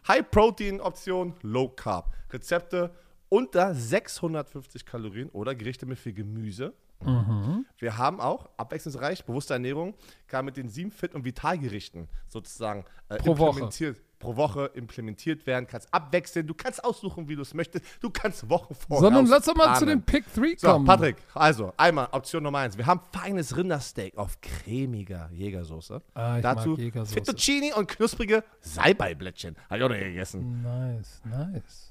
High-Protein-Option, Low-Carb. Rezepte unter 650 Kalorien oder Gerichte mit viel Gemüse. Wir haben auch abwechslungsreich, bewusste Ernährung, kann mit den sieben Fit- und Vitalgerichten sozusagen äh, Pro Woche. implementiert, pro Woche implementiert werden. Kannst abwechseln, du kannst aussuchen, wie du es möchtest. Du kannst Wochen vorher Sondern lass doch mal zu den Pick 3 So, kommen. Patrick, also einmal Option Nummer eins. Wir haben feines Rindersteak auf cremiger Jägersoße. Ah, Dazu Jägersoße. Fettuccini und knusprige Salbeiblättchen. Habe ich auch noch nie gegessen. Nice, nice.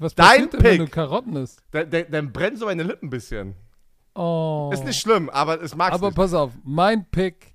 Was Dein passiert denn, wenn Pick. du Karotten isst? Dann, dann, dann brennen so meine Lippen ein bisschen. Oh. Ist nicht schlimm, aber es mag's Aber nicht. pass auf, mein Pick: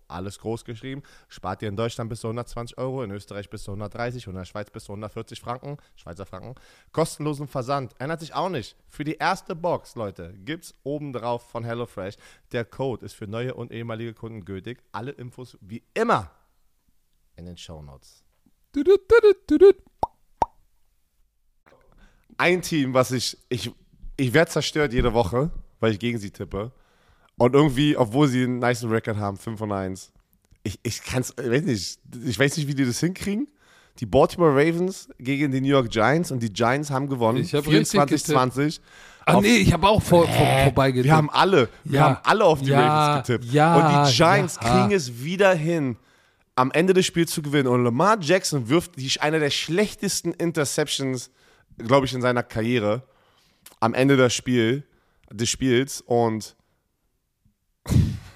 Alles groß geschrieben. Spart ihr in Deutschland bis zu 120 Euro, in Österreich bis zu 130 und in der Schweiz bis zu 140 Franken. Schweizer Franken. Kostenlosen Versand. Ändert sich auch nicht. Für die erste Box, Leute, gibt's obendrauf von HelloFresh. Der Code ist für neue und ehemalige Kunden gültig. Alle Infos wie immer in den düdüt, düdüt. ein Team, was ich, ich, ich werde zerstört jede Woche, weil ich gegen sie tippe. Und irgendwie, obwohl sie einen nice Record haben, 5 von 1. Ich, ich kann's, ich weiß nicht, ich weiß nicht, wie die das hinkriegen. Die Baltimore Ravens gegen die New York Giants und die Giants haben gewonnen. Ich hab richtig 24-20. Ah, nee, ich habe auch vor, vor, vorbeigetippt. Wir haben alle, wir Ja. haben alle auf die Ja. Ravens getippt. Ja. Und die Giants kriegen es wieder hin, am Ende des Spiels zu gewinnen. Und Lamar Jackson wirft die, eine der schlechtesten Interceptions, glaube ich, in seiner Karriere am Ende des, Spiel, des Spiels. Und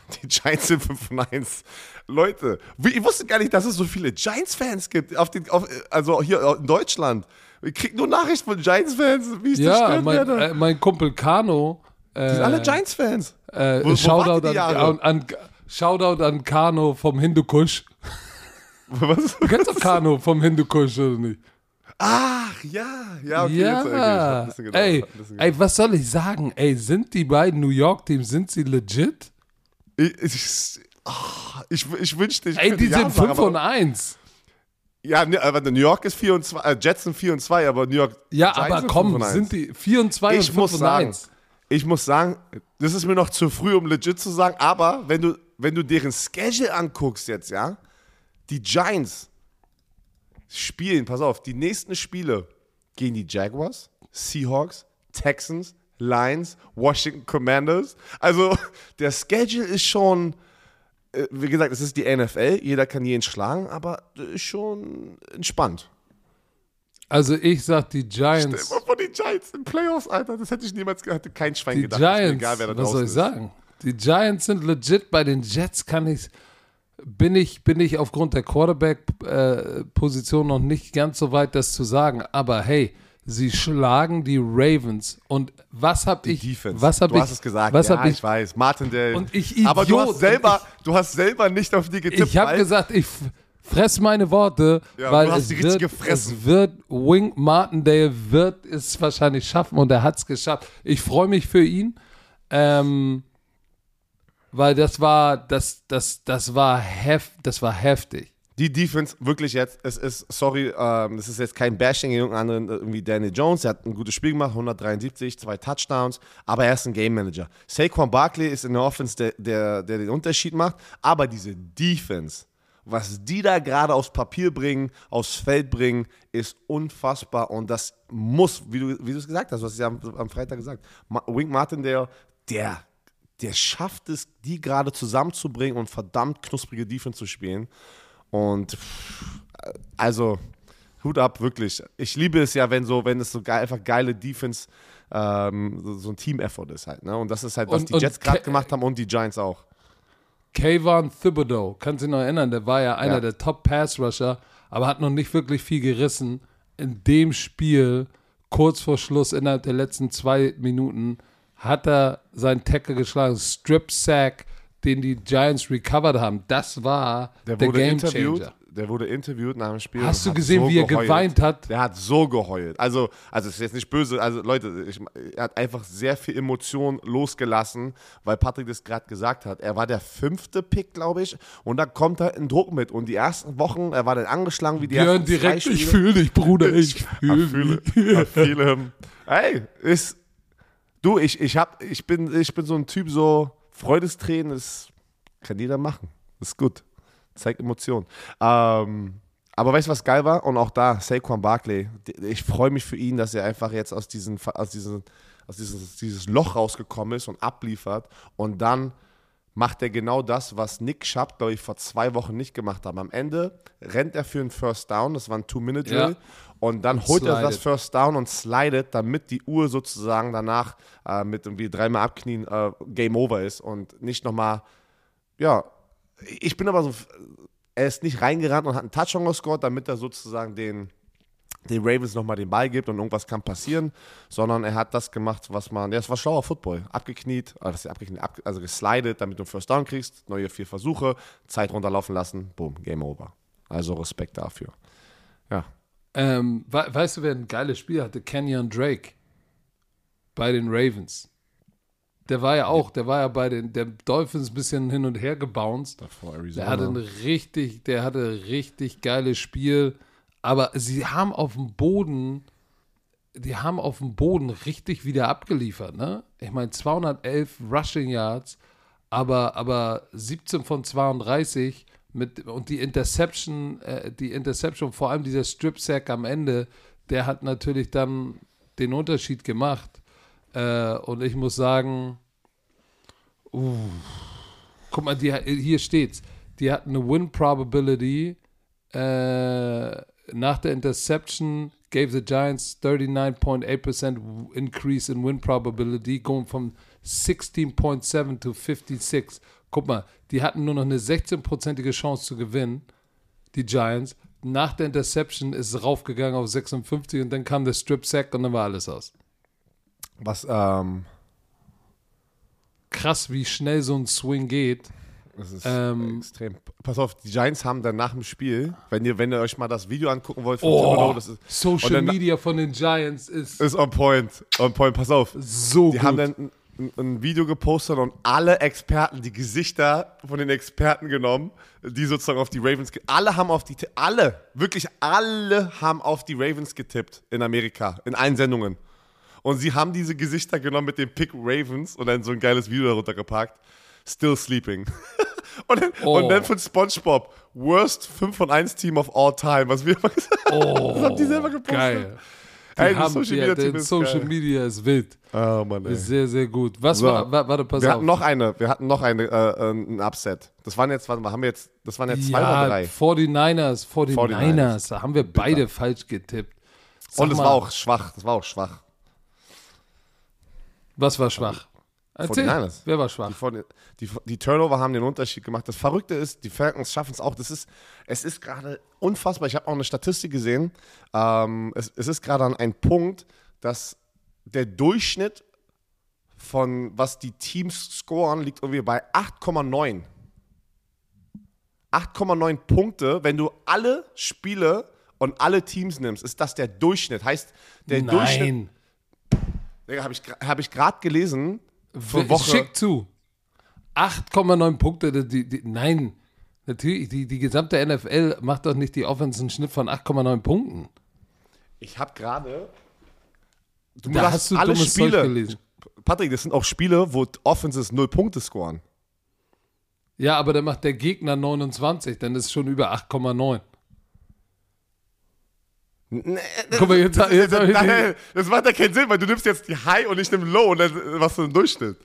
die Giants sind 5 von 1. Leute, ich wusste gar nicht, dass es so viele Giants-Fans gibt, auf den, auf, also hier in Deutschland. Ich krieg nur Nachrichten von Giants-Fans, wie ich ja, zerstört mein, werde. äh, mein Kumpel Kano. Äh, die sind alle Giants-Fans. Äh, Wo- wo Shoutout, an, an, an, Shoutout an Kano vom Hindukusch. Was? Du kennst doch Kano vom Hindukusch, oder nicht? Ach, ja. Ja, okay, jetzt, okay. Ja. ein bisschen gedauert, Ey, ey, was soll ich sagen? Ey, sind die beiden New York-Teams, sind sie legit? Ich, ich, ah, ich, ich wünschte, ich Ey, die sind sagen, 5 aber- und 1. Ja, ne, aber New York ist 4 und 2, äh, Jets sind 4 und 2, aber New York Ja, Giants aber komm, 5 und 1. sind die 4 und 2 ich und 5 muss und sagen, 1. ich muss sagen, das ist mir noch zu früh, um legit zu sagen, aber wenn du, wenn du deren Schedule anguckst jetzt, ja, die Giants spielen, pass auf, die nächsten Spiele gegen die Jaguars, Seahawks, Texans, Lions, Washington Commanders. Also der Schedule ist schon, äh, wie gesagt, es ist die NFL, jeder kann jeden schlagen, aber ist schon entspannt. Also ich sag die Stell Giants. dir mal vor, die Giants in Playoffs, Alter, das hätte ich niemals hätte kein Schwein Die gedacht. Giants, egal, wer da was soll ich ist. sagen? Die Giants sind legit, bei den Jets kann ich bin ich, bin ich aufgrund der Quarterback-Position noch nicht ganz so weit, das zu sagen. Aber hey, sie schlagen die Ravens. Und was habe ich. Defense. Was hab du ich, hast es gesagt. Was ja, hab ich, ich weiß. Martindale. Und ich Idiot. Aber du hast selber, du hast selber nicht auf die getippt. ich habe gesagt, ich fress meine Worte, Ja, weil es wird, es wird, Wink Martindale wird es wahrscheinlich schaffen und er hat es geschafft. Ich freue mich für ihn, ähm, weil das war, das, das, das war hef, das war heftig. Die Defense wirklich jetzt, es ist, sorry, ähm, es ist jetzt kein Bashing gegen irgendeinen anderen, äh, irgendwie Danny Jones, er hat ein gutes Spiel gemacht, 173, zwei Touchdowns, aber er ist ein Game Manager. Saquon Barkley ist in der Offense, der, der, der den Unterschied macht, aber diese Defense, was die da gerade aufs Papier bringen, aufs Feld bringen, ist unfassbar und das muss, wie du, wie du es gesagt hast, du hast es ja am, am Freitag gesagt, Ma Wink Martindale, der, der schafft es, die gerade zusammenzubringen und verdammt knusprige Defense zu spielen. Und pff, also Hut ab, wirklich. Ich liebe es ja, wenn so, wenn es so geil, einfach geile Defense, ähm, so, so ein Team-Effort ist halt. Ne? Und das ist halt, was Und- die und Jets gerade gemacht haben und die Giants auch. Kayvon Thibodeau, kannst du dich noch erinnern, der war ja einer Ja. der Top-Pass-Rusher, aber hat noch nicht wirklich viel gerissen. In dem Spiel, kurz vor Schluss, innerhalb der letzten zwei Minuten, hat er seinen Tackle geschlagen, Strip-Sack, den die Giants recovered haben. Das war Der der Game interviewt. Changer. Der wurde interviewt nach dem Spiel. Hast du gesehen, so wie er geheult. geweint hat? Der hat so geheult. Also, also es ist jetzt nicht böse. Also Leute, ich, er hat einfach sehr viel Emotion losgelassen, weil Patrick das gerade gesagt hat. Er war der fünfte Pick, glaube ich, und da kommt er in Druck mit. Und die ersten Wochen, er war dann angeschlagen wie die Björn ersten direkt, ich fühle dich, Bruder, ich I fühle dich. Hey, ist. Du, ich, ich, hab, ich, bin, ich bin so ein Typ, so Freudestränen, das kann jeder machen. Ist gut. Zeigt Emotionen. Ähm, aber weißt du, was geil war? Und auch da, Saquon Barkley. Ich freue mich für ihn, dass er einfach jetzt aus, diesen, aus, diesen, aus dieses, dieses Loch rausgekommen ist und abliefert. Und dann macht er genau das, was Nick Schapp, glaube ich, vor zwei Wochen nicht gemacht hat. Am Ende rennt er für einen First Down, das war ein Two-Minute-Drill, Ja. Und dann holt er das Slidet. First Down und slidet, damit die Uhr sozusagen danach äh, mit irgendwie dreimal abknien äh, Game Over ist und nicht nochmal, ja, ich bin aber so, er ist nicht reingerannt und hat einen Touchdown gescored, damit er sozusagen den, den Ravens nochmal den Ball gibt und irgendwas kann passieren, sondern er hat das gemacht, was man, ja, es war schlauer Football, abgekniet, ist abgekniet, ab, also geslidet, damit du einen First Down kriegst, neue vier Versuche, Zeit runterlaufen lassen, boom, Game Over. Also Respekt dafür. Ja. Ähm, we weißt du, wer ein geiles Spiel hatte? Kenyon Drake bei den Ravens. Der war ja auch, der war ja bei den der Dolphins ein bisschen hin und her gebounced. Der hatte ein richtig, der hatte richtig geiles Spiel, aber sie haben auf dem Boden, die haben auf dem Boden richtig wieder abgeliefert, ne? Ich meine 211 Rushing Yards, aber aber 17 von 32 mit und die Interception, äh, die Interception, vor allem dieser Strip Sack am Ende, der hat natürlich dann den Unterschied gemacht. Äh, und ich muss sagen, uh, guck mal, die, hier steht's. Die hatten eine Win Probability äh, nach der Interception gave the Giants 39.8% increase in win probability, going from 16.7 to 56. Guck mal, die hatten nur noch eine 16-prozentige Chance zu gewinnen, die Giants. Nach der Interception ist es raufgegangen auf 56 und dann kam der Strip Sack und dann war alles aus. Was, ähm, Krass, wie schnell so ein Swing geht. das ist Ähm, extrem. Pass auf, die Giants haben dann nach dem Spiel, wenn ihr, wenn ihr euch mal das Video angucken wollt von Oh, das ist, Social Media von den Giants ist ist on point. On point, pass auf. so Die gut. haben dann ein, Video gepostet und alle Experten, die Gesichter von den Experten genommen, die sozusagen auf die Ravens, alle haben auf die, alle, wirklich alle haben auf die Ravens getippt in Amerika, in allen Sendungen. Und sie haben diese Gesichter genommen mit dem Pick Ravens und dann so ein geiles Video darunter gepackt. Still sleeping. und, dann, Oh. und dann von SpongeBob, Worst 5 von 1 Team of all time, was wir immer gesagt haben. oh, Das haben die selber gepostet. Geil. Die Ey, das haben, Social ja, Media ist Social geil. Media ist wild. Oh Mann, ey. Ist sehr, sehr gut. Was So. war, wa- warte, pass Wir auf. hatten noch eine, wir hatten noch eine, äh, ein Upset. Das waren jetzt, warte mal, haben wir jetzt, das waren jetzt zwei oder ja, drei. 49ers, 49ers, 49ers. da haben wir beide falsch getippt. Sag Und es war auch schwach, das war auch schwach. Was war schwach? Erzähl, 49ers. wer war Die, schwach? von, die, die Turnover haben den Unterschied gemacht. Das Verrückte ist, die Falcons schaffen es auch. Das ist, es ist gerade unfassbar. Ich habe auch eine Statistik gesehen. Ähm, es, es ist gerade an einem Punkt, dass der Durchschnitt von was die Teams scoren, liegt irgendwie bei 8,9. 8,9 Punkte, wenn du alle Spiele und alle Teams nimmst, ist das der Durchschnitt. Heißt, der Durchschnitt, Nein. Digga, habe ich, hab ich gerade gelesen, für Woche. Schick zu. 8,9 Punkte. Die, die, nein, natürlich, die, die gesamte NFL macht doch nicht die Offense einen Schnitt von 8,9 Punkten. Ich habe gerade. Du Da hast du dummes Zeug gelesen. Patrick, das sind auch Spiele, wo Offenses null Punkte scoren. Ja, aber dann macht der Gegner 29, dann ist es schon über 8,9. Guck mal, jetzt, jetzt ich Nein, das macht ja keinen Sinn, weil du nimmst jetzt die High und ich nehme Low und dann was du im Durchschnitt.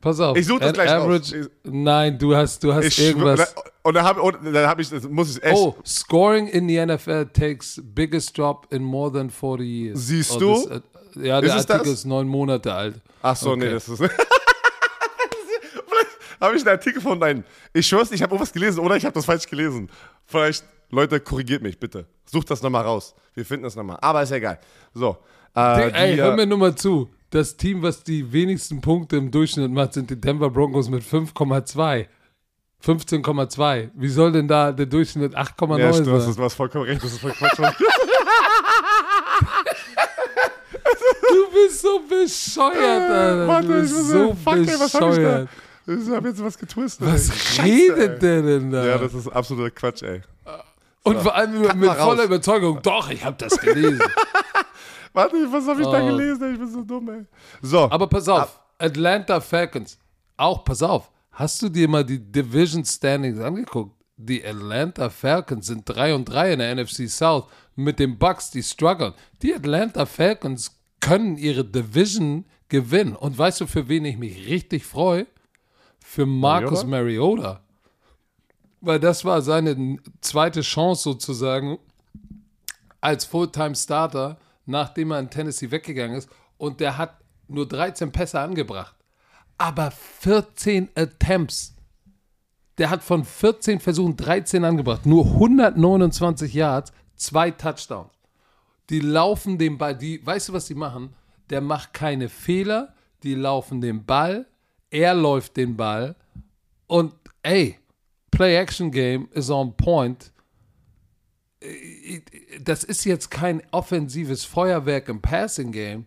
Pass auf. Ich such das gleich average, Nein, du hast, du hast Ich irgendwas. und dann habe hab ich, das muss ich echt. Oh, scoring in the NFL takes biggest drop in more than 40 years. Siehst oh, du? Das, äh, ja, der Ist Artikel das? ist neun Monate alt. Ach so, nee, Okay. das ist. Habe ich einen Artikel von nein. Ich schwör's, ich habe irgendwas gelesen oder ich habe das falsch gelesen. Vielleicht, Leute, korrigiert mich bitte. Sucht das nochmal raus. Wir finden das nochmal. Aber ist ja egal. So. Äh, Ey, die, hör äh, mir nur mal zu. Das Team, was die wenigsten Punkte im Durchschnitt macht, sind die Denver Broncos mit 5,2. 15,2. Wie soll denn da der Durchschnitt 8,9 ja, stimmt, das sein? ist was vollkommen recht. Das ist vollkommen Quatsch. Du bist so bescheuert, Alter. Warte, du bist so fuck, ey, was hab ich da? bescheuert. Ich habe jetzt was getwistet. Was ey. Scheiße, redet ey. der denn da? Ja, das ist absoluter Quatsch, ey. Und vor allem mit, Cut mit voller Überzeugung. Doch, ich habe das gelesen. Warte, was habe ich da Oh. gelesen? ey? Ich bin so dumm, ey. So. Aber pass auf, Atlanta Falcons, auch pass auf, hast du dir mal die Division Standings angeguckt? Die Atlanta Falcons sind 3 und 3 in der NFC South mit den Bucks, die strugglen. Die Atlanta Falcons können ihre Division gewinnen. Und weißt du, für wen ich mich richtig freue? Für Marcus Mariota. Weil das war seine zweite Chance sozusagen als Fulltime-Starter, nachdem er in Tennessee weggegangen ist. Und der hat nur 13 Pässe angebracht. Aber 14 Attempts. Der hat von 14 Versuchen 13 angebracht. Nur 129 Yards, zwei Touchdowns. Die laufen den Ball. Die, weißt du, was die machen? Der macht keine Fehler. Die laufen den Ball. Er läuft den Ball. Und ey, Play-Action-Game is on point das ist jetzt kein offensives Feuerwerk im Passing Game,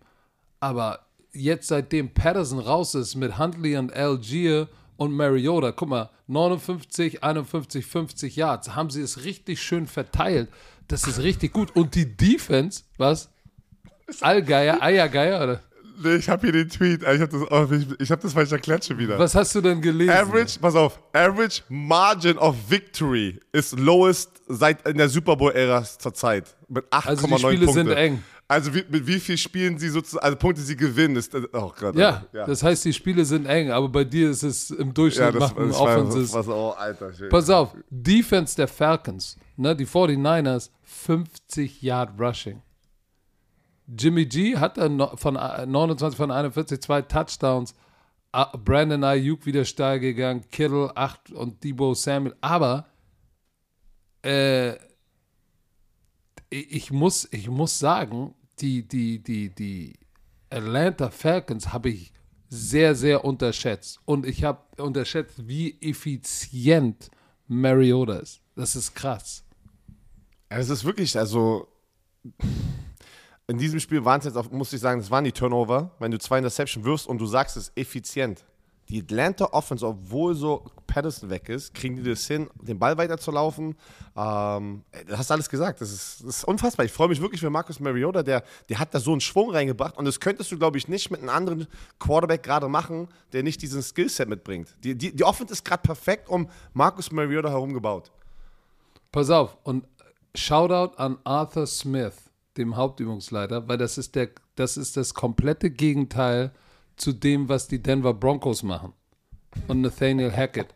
aber jetzt seitdem Patterson raus ist mit Huntley und Algier und Mariota, guck mal, 59, 51, 50 Yards, haben sie es richtig schön verteilt. Das ist richtig gut. Und die Defense, was? Allgeier, Eiergeier, oder? Nee, ich habe hier den Tweet. Ich habe das, oh, ich, ich hab das falsch erklärt schon wieder. Was hast du denn gelesen? Average, pass auf, Average Margin of Victory ist lowest seit in der Super Bowl-Ära zur Zeit. Mit 8,9 Also die Spiele Punkte. sind eng. Also wie, mit wie viel Spielen sie sozusagen, also Punkte sie gewinnen, ist, oh Gott. Ja, ja. das heißt, die Spiele sind eng, aber bei dir ist es im Durchschnitt ja, das, machen Offenses. so, oh, Alter. Pass auf, Defense der Falcons, ne, die 49ers, 50 Yard Rushing. Jimmy G hat dann no- von äh, 29 von 41 zwei Touchdowns. Ah, Brandon Ayuk wieder steil gegangen, Kittle 8 und Debo Samuel. Aber äh, ich, muss, ich muss sagen, die, die, die, die Atlanta Falcons habe ich sehr, sehr unterschätzt. Und ich habe unterschätzt, wie effizient Mariota ist. Das ist krass. Es ist wirklich, also in diesem Spiel waren es jetzt, auch, muss ich sagen, das waren die Turnover, wenn du zwei Interception wirfst und du sagst es effizient. Die Atlanta Offense, obwohl so Patterson weg ist, kriegen die das hin, den Ball weiterzulaufen. Ähm, du hast alles gesagt. Das ist, das ist unfassbar. Ich freue mich wirklich für Marcus Mariota, der, der hat da so einen Schwung reingebracht und das könntest du, glaube ich, nicht mit einem anderen Quarterback gerade machen, der nicht diesen Skillset mitbringt. Die, die, die Offense ist gerade perfekt um Marcus Mariota herum gebaut. Pass auf, und Shoutout an Arthur Smith, dem Hauptübungsleiter, weil das ist, der, das ist das komplette Gegenteil zu dem, was die Denver Broncos machen. Und Nathaniel Hackett.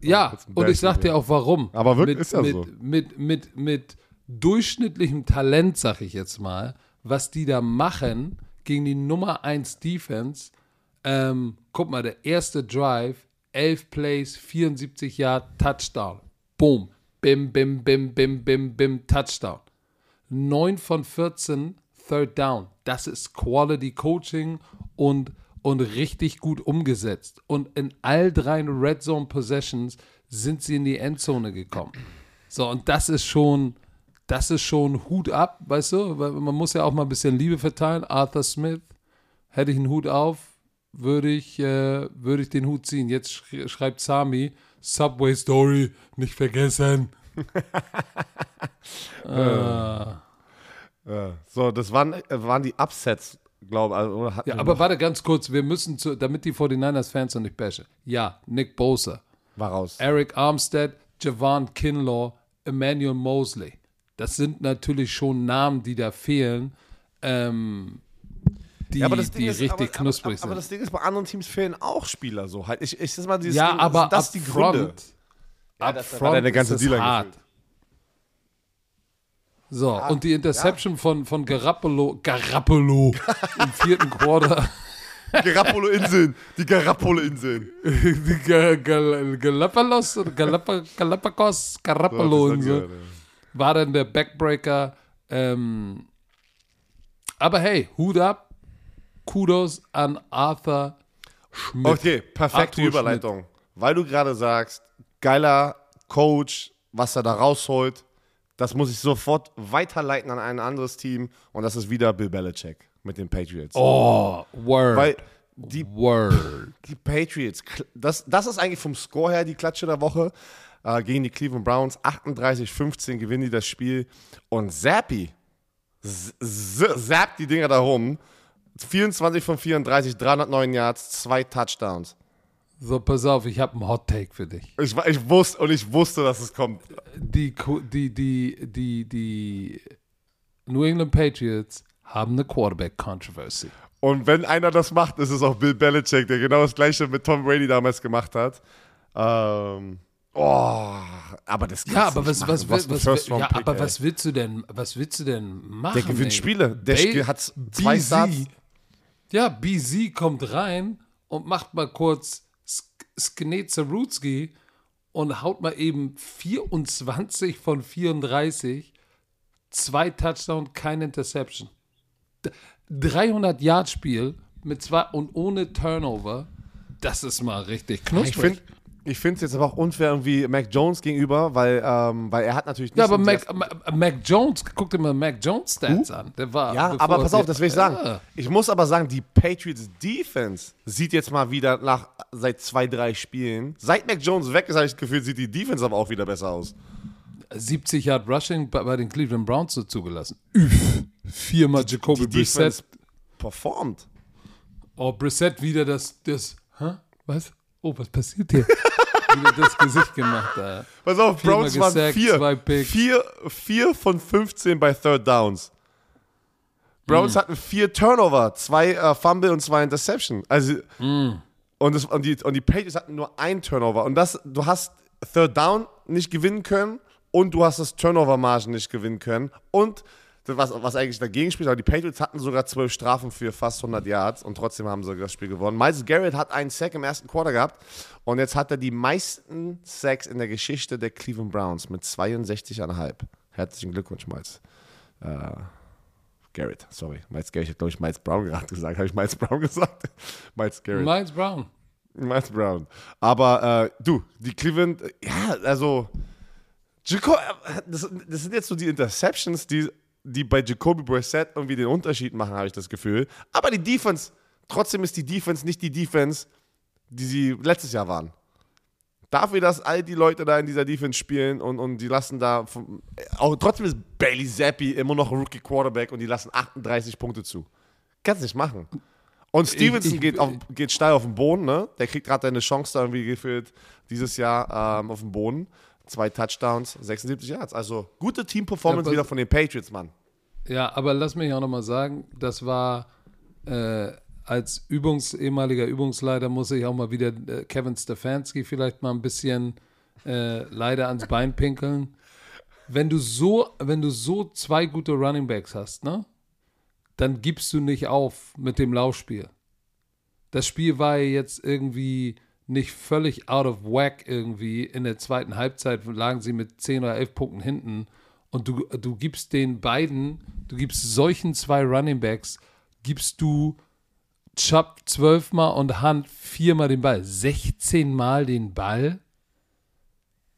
Ja, das ist ein und ich sag dir auch warum. Aber wirklich mit, ist ja mit, so. Mit, mit, mit durchschnittlichem Talent, sag ich jetzt mal, was die da machen gegen die Nummer 1 Defense, Ähm, guck mal, der erste Drive, 11 Plays, 74 Yard, Touchdown. Boom. Bim, bim, bim, bim, bim, bim, Touchdown. 9 von 14, Third Down. Das ist Quality Coaching und, und richtig gut umgesetzt. Und in all drei Red Zone Possessions sind sie in die Endzone gekommen. So, und das ist schon, das ist schon Hut ab, weißt du? Weil man muss ja auch mal ein bisschen Liebe verteilen. Arthur Smith, hätte ich einen Hut auf, würde ich, äh, würde ich den Hut ziehen. Jetzt sch schreibt Sami, Subway Story, nicht vergessen. Ja. So, das waren, äh, waren die Upsets, glaube ich. Also, hatten Ja, aber warte ganz kurz, wir müssen, zu, damit die 49ers-Fans noch nicht bashen. Ja, Nick Bosa, war raus. Eric Armstead, Javon Kinlaw, Emmanuel Mosley. Das sind natürlich schon Namen, die da fehlen, ähm, die, Ja, aber das Ding die ist, richtig aber, knusprig aber, sind. aber das Ding ist, bei anderen Teams fehlen auch Spieler so halt. Ich, ich sag mal, dieses ja, Ding, aber sind das die Gründe. Ja, upfront war deine ganze ist D-Line hart. gefühlt. So, und die Interception von, von Garappolo, Garappolo im vierten Quarter. Garappolo-Inseln, die Garappolo-Inseln. die Ga- Gal- Galapagos, Galapagos, Garappolo und so. war dann der Backbreaker. Ähm, aber hey, Hut ab, Kudos an Arthur Schmidt. Okay, perfekte Arthur Überleitung. Weil du gerade sagst, geiler Coach, was er da rausholt, das muss ich sofort weiterleiten an ein anderes Team und das ist wieder Bill Belichick mit den Patriots. Oh, Word. Weil die, Word. die Patriots, das, das ist eigentlich vom Score her die Klatsche der Woche äh, gegen die Cleveland Browns. 38-15 gewinnen die das Spiel und Zappi zappt die Dinger da rum. 24 von 34, 309 Yards, zwei Touchdowns. So, pass auf, ich habe einen Hot Take für dich. Ich, ich wusste und ich wusste, dass es kommt. Die, die, die, die, die New England Patriots haben eine Quarterback-Controversy. Und wenn einer das macht, ist es auch Bill Belichick, der genau das gleiche mit Tom Brady damals gemacht hat. Ähm, oh, aber das Ja, aber nicht was, was, was, was, ja, aber was willst du denn, was willst du denn machen? Der gewinnt? Spiele. Der Spiel hat zwei BZ. Ja, BZ kommt rein und macht mal kurz Sk- Sknezerutski und haut mal eben 24 von 34, zwei Touchdown, keine Interception. D- 300 Yard Spiel mit zwei und ohne Turnover, das ist mal richtig Ich finde es jetzt aber auch unfair irgendwie Mac Jones gegenüber, weil, ähm, weil er hat natürlich nicht ja, aber Mac, die- Ma- Mac Jones, guck dir mal Mac Jones Stats an. Der war Ja, aber pass auf, das will ich sagen. Ja. Ich muss aber sagen, die Patriots Defense sieht jetzt mal wieder nach seit zwei, drei Spielen. Seit Mac Jones weg ist, habe ich das Gefühl, sieht die Defense aber auch wieder besser aus. 70 Yard Rushing bei, bei den Cleveland Browns so zugelassen. Üff. Viermal Jacoby Die Brissett. Performt. Oh, Brissett wieder das, das, hä? Was? Oh, was passiert hier? wieder das Gesicht gemacht. Äh. Pass auf, Viermal Browns waren gesackt, vier, Picks. vier, vier von 15 bei Third Downs. Browns Mm. hatten vier Turnover, zwei äh, Fumble und zwei Interception. Also, Mm. und, das, und, die, und die Patriots hatten nur ein Turnover. Und das, du hast Third Down nicht gewinnen können und du hast das Turnover-Margen nicht gewinnen können. Und was, was eigentlich dagegen spricht, aber die Patriots hatten sogar zwölf Strafen für fast 100 Yards und trotzdem haben sie das Spiel gewonnen. Miles Garrett hat einen Sack im ersten Quarter gehabt und jetzt hat er die meisten Sacks in der Geschichte der Cleveland Browns mit 62,5. Herzlichen Glückwunsch, Miles. Äh, Garrett, sorry. Miles Garrett, ich habe glaube ich Miles Brown gerade gesagt. Habe ich Miles Brown gesagt? Miles Garrett. Miles Brown. Miles Brown. Aber äh, du, die Cleveland, äh, ja, also Jaco äh, das, das sind jetzt so die Interceptions, die, die bei Jacoby Brissett irgendwie den Unterschied machen, habe ich das Gefühl. Aber die Defense, trotzdem ist die Defense nicht die Defense, die sie letztes Jahr waren. Dafür, dass all die Leute da in dieser Defense spielen und, und die lassen da, vom, auch trotzdem ist Bailey Zappi immer noch Rookie Quarterback und die lassen 38 Punkte zu. Kannst nicht machen. Und Stevenson ich- geht, auf, geht steil auf den Boden, ne? Der kriegt gerade eine Chance da irgendwie gefühlt dieses Jahr ähm, auf dem Boden. Zwei Touchdowns, 76 Yards. Also gute Team-Performance Ja, wieder von den Patriots, Mann. Ja, aber lass mich auch nochmal sagen, das war äh, als Übungs, ehemaliger Übungsleiter muss ich auch mal wieder äh, Kevin Stefanski vielleicht mal ein bisschen äh, leider ans Bein pinkeln. Wenn du so, wenn du so zwei gute Running Backs hast, ne, dann gibst du nicht auf mit dem Laufspiel. das Spiel war ja jetzt irgendwie nicht völlig out of whack irgendwie. In der zweiten Halbzeit lagen sie mit 10 oder 11 Punkten hinten. Und du, du gibst den beiden, du gibst solchen zwei Running Backs, gibst du Chubb zwölfmal und Hunt viermal den Ball. 16 Mal den Ball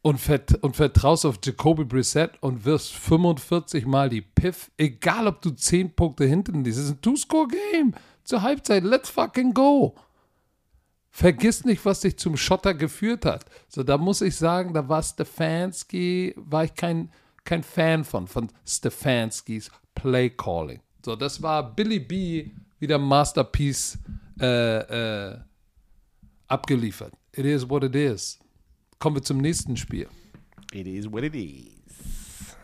und, vert und vertraust auf Jacoby Brissett und wirst 45 Mal die Piff, egal ob du 10 Punkte hinten liegst. Das ist ein Two-Score-Game. Zur Halbzeit, let's fucking go. Vergiss nicht, was dich zum Schotter geführt hat. So, da muss ich sagen, da war Stefanski, war ich kein, kein Fan von, von Stefanskis Play Calling. So, das war Billy B wieder Masterpiece äh, äh, abgeliefert. It is what it is. Kommen wir zum nächsten Spiel. It is what it is.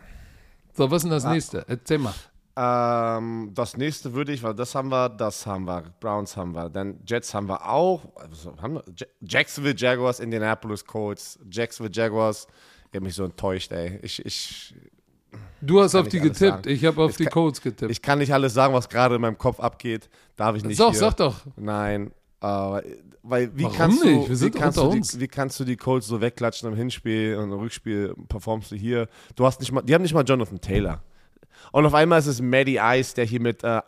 So, was ist denn das nächste? Erzähl mal. Ähm, das nächste würde ich, weil das haben wir, das haben wir, Browns haben wir, dann Jets haben wir auch, also haben wir, Ja- Jacksonville Jaguars, Indianapolis Colts, Jacksonville Jaguars, ich habe mich so enttäuscht, ey. Ich, ich, Du hast auf die getippt. sagen. Ich habe auf Ich die kann- Colts getippt. ich kann nicht alles sagen, was gerade in meinem Kopf abgeht, darf ich nicht Sag, hier. sag doch. Nein, äh, weil wie Warum kannst nicht? du, wie kannst du die, wie kannst du die Colts so wegklatschen im Hinspiel und im Rückspiel performst du hier? Du hast nicht mal, die haben nicht mal Jonathan Taylor. Und auf einmal ist es Maddie Ice, der hier mit äh,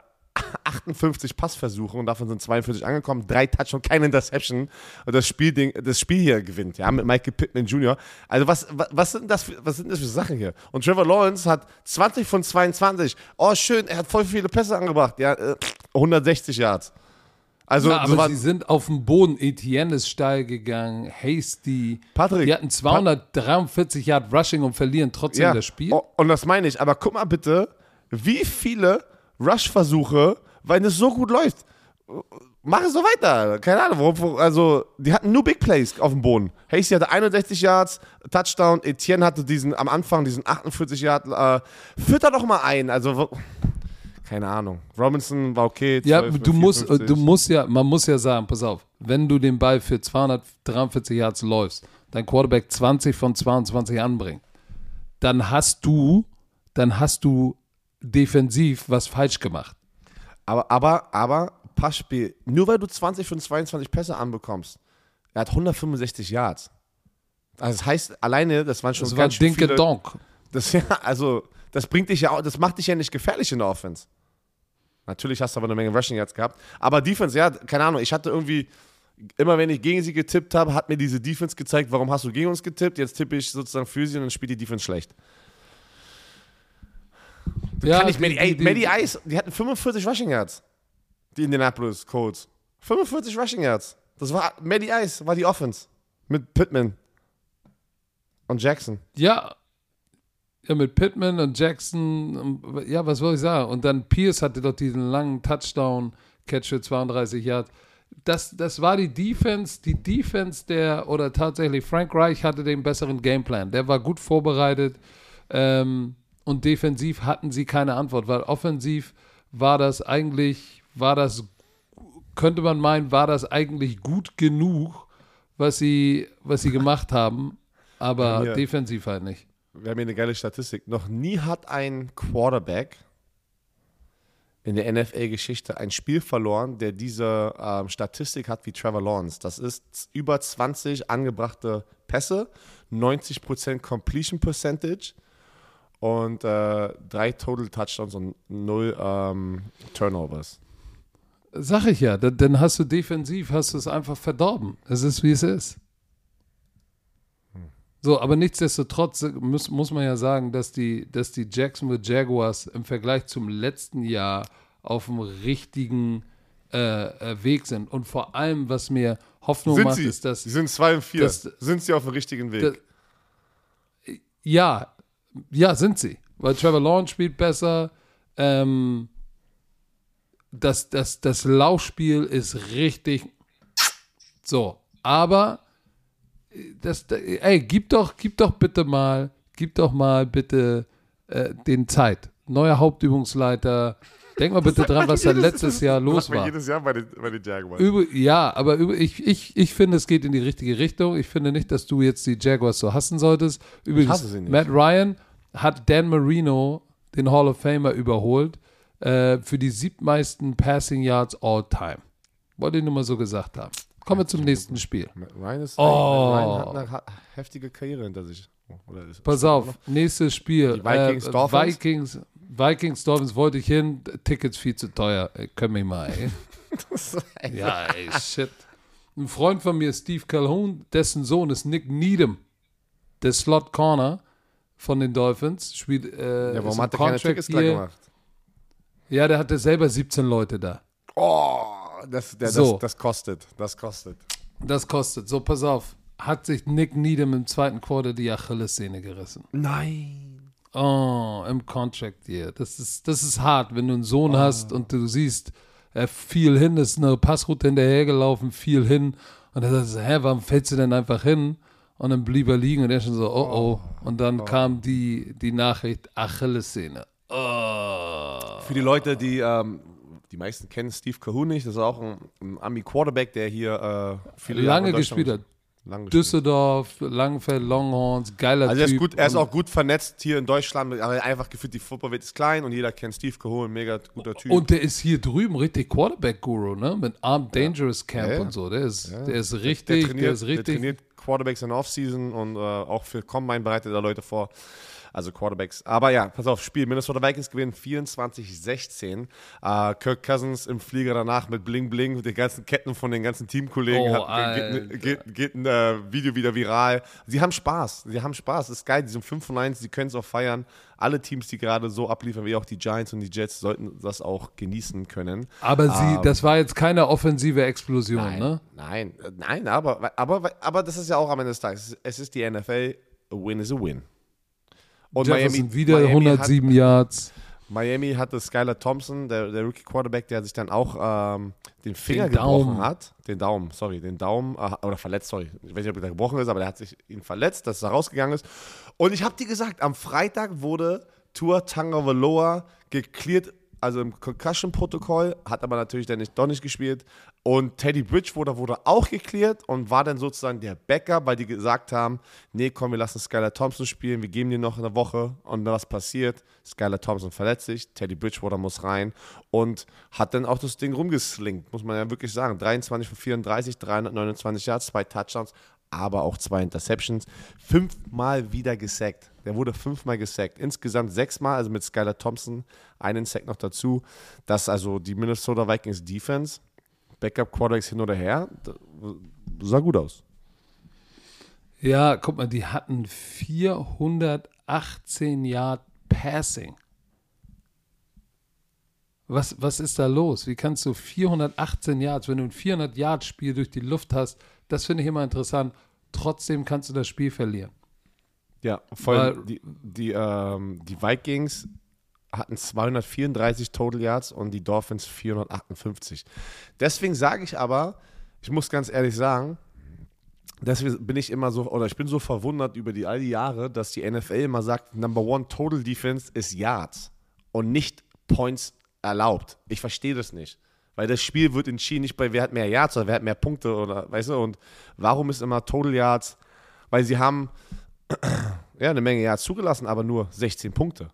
58 Passversuchen und davon sind 42 angekommen, drei Touchdowns, keine Interception und das Spiel, das Spiel hier gewinnt, ja, mit Michael Pittman Jr. Also was, was, was, sind das für, was sind das für Sachen hier? Und Trevor Lawrence hat 20 von 22. Oh, schön, er hat voll viele Pässe angebracht, ja, äh, 160 Yards. Also, Ja, aber sie sind auf dem Boden. Etienne ist steil gegangen. Hasty. Patrick, Die hatten 243 Yard Rushing und verlieren trotzdem das Spiel. Oh, und das meine ich. Aber guck mal bitte, wie viele Rush-Versuche, weil es so gut läuft. Mach es so weiter. Keine Ahnung. Warum, also, die hatten nur Big Plays auf dem Boden. Hasty hatte 61 Yards, Touchdown. Etienne hatte diesen am Anfang diesen 48 Yard. Äh, fütter doch mal ein. Also, keine Ahnung. Robinson war okay. Ja, 12 mit du musst, 54. du musst ja, man muss ja sagen, pass auf, wenn du den Ball für 243 Yards läufst, dein Quarterback 20 von 22 anbringt, dann hast du, dann hast du defensiv was falsch gemacht. Aber, aber, aber, Passspiel, nur weil du 20 von 22 Pässe anbekommst, er hat 165 Yards. Also das heißt, alleine, das waren schon Das war ganz schön Dinke viele, Donk. das, ja, also, das bringt dich ja auch, das macht dich ja nicht gefährlich in der Offense. Natürlich hast du aber eine Menge Rushing Yards gehabt. Aber Defense, ja, keine Ahnung, ich hatte irgendwie, immer wenn ich gegen sie getippt habe, hat mir diese Defense gezeigt, warum hast du gegen uns getippt, jetzt tippe ich sozusagen für sie und dann spielt die Defense schlecht. Ja, Kann ich, die- Maddie, ey, die- Maddie Ice, die hatten 45 Rushing Yards. Die Indianapolis Colts. 45 Rushing Yards. Das war, Maddie Ice war die Offense. Mit Pittman. Und Jackson. Ja. Ja, mit Pittman und Jackson, und- ja, was soll ich sagen? Und dann Pierce hatte doch diesen langen Touchdown-Catch für 32 Yards. Das, das war die Defense, die Defense der, oder tatsächlich Frank Reich hatte den besseren Gameplan. Der war gut vorbereitet ähm, und defensiv hatten sie keine Antwort, weil offensiv war das eigentlich, war das, könnte man meinen, war das eigentlich gut genug, was sie, was sie gemacht haben, aber Ja. defensiv halt nicht. Wir haben hier eine geile Statistik. Noch nie hat ein Quarterback in der NFL-Geschichte ein Spiel verloren, der diese ähm, Statistik hat wie Trevor Lawrence. Das ist über 20 angebrachte Pässe, 90% Completion Percentage und äh, drei Total Touchdowns und null ähm, Turnovers. Sag ich ja, da- dann hast du defensiv, hast du es einfach verdorben. Es ist, wie es ist. So, aber nichtsdestotrotz muss, muss man ja sagen, dass die, dass die Jacksonville Jaguars im Vergleich zum letzten Jahr auf dem richtigen äh, äh, Weg sind. Und vor allem, was mir Hoffnung Sind macht, sie? ist, dass Sie sind 2 und 4. das- sind sie auf dem richtigen Weg? Das- Ja, ja, sind sie. Weil Trevor Lawrence spielt besser. Ähm, das, das, das Laufspiel ist richtig so. Aber das, ey, gib doch, gib doch bitte mal, gib doch mal bitte äh, den Zeit. Neuer Hauptübungsleiter. Denk mal bitte dran, was da letztes Jahr los war. jedes Jahr bei den, bei den Jaguars. Über, ja, aber über, ich, ich, ich finde, es geht in die richtige Richtung. Ich finde nicht, dass du jetzt die Jaguars so hassen solltest. Übrigens, hasse sie nicht. Matt Ryan hat Dan Marino, den Hall of Famer, überholt äh, für die siebtmeisten Passing Yards all time. Wollte ich nur mal so gesagt haben. Kommen wir zum nächsten Spiel. Ryan, ist, Oh. Ryan hat eine heftige Karriere hinter sich. Oder ist, Pass auf, nächstes Spiel. Die Vikings, äh, Dolphins? Vikings, Vikings, Dolphins wollte ich hin. Tickets viel zu teuer. Ey, können wir mal, ey. ja, ey, shit. Ein Freund von mir, Steve Calhoun, dessen Sohn ist Nick Needham, der Slot Corner von den Dolphins. Spielt, äh, Ja, ist warum hat er keine Tickets da gemacht? Ja, der hatte selber 17 Leute da. Oh, das, der, So. das, das kostet. Das kostet. Das kostet. So, pass auf. Hat sich Nick Needham im zweiten Quarter die Achillessehne gerissen. Nein. Oh, im Contract Year. Das ist, das ist hart, wenn du einen Sohn hast und du siehst, er fiel hin, ist eine Passroute hinterhergelaufen, fiel hin. Und er sagt, hä, warum fällst du denn einfach hin? Und dann blieb er liegen und er schon so, oh oh. Und dann kam die, die Nachricht, Achillessehne. Oh. Für die Leute, die, ähm, die meisten kennen Steve Cahoon nicht, das ist auch ein, ein Ami-Quarterback, der hier äh, viele Jahre Lange Deutschland- gespielt hat. Gespielt. Düsseldorf, Langenfeld, Longhorns, geiler Also er ist, Typ. gut, er ist auch gut vernetzt hier in Deutschland, aber einfach gefühlt, die Footballwelt ist klein und jeder kennt Steve Cahoon, mega guter Typ. Und der ist hier drüben richtig Quarterback-Guru, ne? Mit Armed Dangerous Camp Ja, ja. und so. Der ist, der ist der richtig, der, trainiert, ist der richtig. trainiert Quarterbacks in der Offseason und äh, auch für Combine bereitet er Leute vor. Also Quarterbacks. Aber ja, pass auf, Spiel. Minnesota Vikings gewinnen 24-16. Äh, Kirk Cousins im Flieger danach mit Bling Bling, mit den ganzen Ketten von den ganzen Teamkollegen. Oh, hat, geht, geht, geht ein äh, Video wieder viral. Sie haben Spaß. Sie haben Spaß. Das ist geil. Die sind 5 von 1. Sie können es auch feiern. Alle Teams, die gerade so abliefern, wie auch die Giants und die Jets, sollten das auch genießen können. Aber sie, Ähm, das war jetzt keine offensive Explosion, Nein, ne? nein, äh, nein, aber, aber, aber das ist ja auch am Ende des Tages. Es ist die NFL, a win is a win. Und Jefferson wieder Miami 107 Yards. Hat, Miami hatte Skylar Thompson, der, der Rookie Quarterback, der sich dann auch ähm, den Finger Den gebrochen Daumen. hat. Den Daumen, sorry, den Daumen, äh, oder verletzt, sorry. Ich weiß nicht, ob er gebrochen ist, aber der hat sich ihn verletzt, dass er rausgegangen ist. Und ich habe dir gesagt, am Freitag wurde Tua Tagovailoa geklärt, also im Concussion-Protokoll, hat aber natürlich dann nicht, doch nicht gespielt. Und Teddy Bridgewater wurde auch geklärt und war dann sozusagen der Backup, weil die gesagt haben, nee, komm, wir lassen Skylar Thompson spielen, wir geben dir noch eine Woche. Und was passiert? Skylar Thompson verletzt sich, Teddy Bridgewater muss rein und hat dann auch das Ding rumgeslinkt, muss man ja wirklich sagen. 23 von 34, 329 Yards, zwei Touchdowns, aber auch zwei Interceptions. Fünfmal wieder gesackt. Der wurde fünfmal gesackt. Insgesamt sechsmal, also mit Skylar Thompson einen Sack noch dazu. Das also die Minnesota Vikings Defense. Backup Quarterbacks hin oder her. das Sah gut aus. Ja, guck mal, die hatten 418 Yard Passing. Was, was ist da los? Wie kannst du 418 Yards, wenn du ein 400 Yard Spiel durch die Luft hast, das finde ich immer interessant, trotzdem kannst du das Spiel verlieren. Ja, vor allem Weil- die, die, ähm, die Vikings hatten 234 Total Yards und die Dolphins 458. Deswegen sage ich aber, ich muss ganz ehrlich sagen, deswegen bin ich immer so, oder ich bin so verwundert über die, all die Jahre, dass die NFL immer sagt, Number One Total Defense ist Yards und nicht Points erlaubt. Ich verstehe das nicht. Weil das Spiel wird entschieden nicht bei wer hat mehr Yards oder wer hat mehr Punkte oder weißt du, und warum ist immer Total Yards? Weil sie haben ja, eine Menge Yards zugelassen, aber nur 16 Punkte.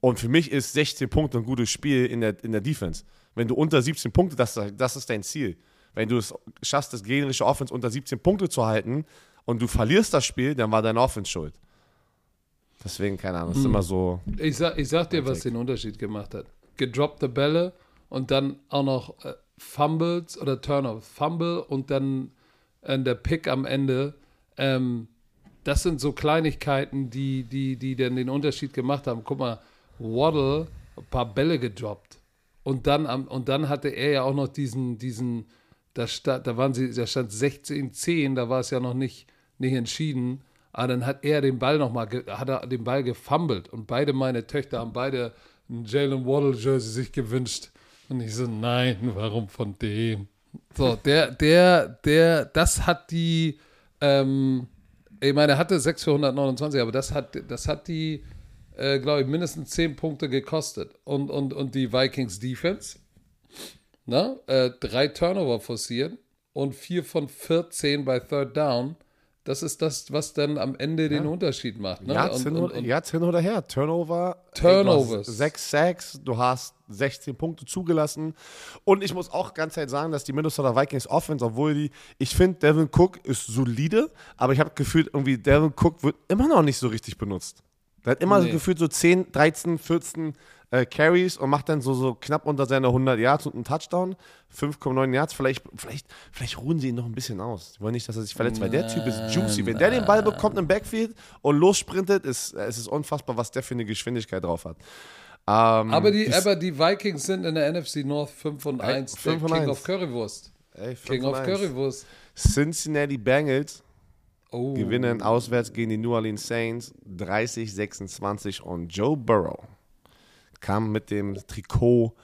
Und für mich ist 16 Punkte ein gutes Spiel in der, in der Defense. Wenn du unter 17 Punkte, das, das ist dein Ziel. Wenn du es schaffst, das gegnerische Offense unter 17 Punkte zu halten und du verlierst das Spiel, dann war deine Offense schuld. Deswegen, keine Ahnung, ist immer so. Ich sag, ich sag dir, was den Unterschied gemacht hat. Gedroppte Bälle und dann auch noch äh, Fumbles oder Turnovers. Fumble und dann äh, der Pick am Ende. Ähm, das sind so Kleinigkeiten, die, die, die dann den Unterschied gemacht haben. Guck mal, Waddle, ein paar Bälle gedroppt. Und dann, und dann hatte er ja auch noch diesen, diesen, da, stand, da waren sie, da stand 16-10, da war es ja noch nicht, nicht entschieden. Aber dann hat er den Ball nochmal, hat er den Ball gefummelt. Und beide meine Töchter haben beide ein Jalen Waddle-Jersey sich gewünscht. Und ich so, nein, warum von dem? So, der, der, der, das hat die, ähm, ich meine, er hatte 6 für 129, aber das hat, das hat die, äh, glaube ich, mindestens 10 Punkte gekostet. Und, und, und die Vikings Defense, ne, äh, drei Turnover forcieren und 4 von 14 bei Third Down. Das ist das, was dann am Ende den Unterschied macht. Ne? Yards, hin, oder her. Turnover. Turnovers. Sechs Sacks, du hast 16 Punkte zugelassen. Und ich muss auch ganz ehrlich sagen, dass die Minnesota Vikings Offense, obwohl die, ich finde, Devin Cook ist solide, aber ich habe gefühlt, irgendwie Devin Cook wird immer noch nicht so richtig benutzt. Der hat immer Nee. so gefühlt so 10, 13, 14 äh, Carries und macht dann so, so knapp unter seine 100 Yards und einen Touchdown. 5,9 Yards. Vielleicht, vielleicht, vielleicht ruhen sie ihn noch ein bisschen aus. Die wollen nicht, dass er sich verletzt, weil der Typ ist juicy. Wenn der den Ball bekommt im Backfield und lossprintet, ist, es ist unfassbar, was der für eine Geschwindigkeit drauf hat. Ähm, aber, die, die- aber die Vikings sind in der NFC North 5 und 1. 5 und King 1. of Currywurst. ey, King of eins. Currywurst. Cincinnati Bengals Oh. gewinnen auswärts gegen die New Orleans Saints 30-26 und Joe Burrow kam mit dem Trikot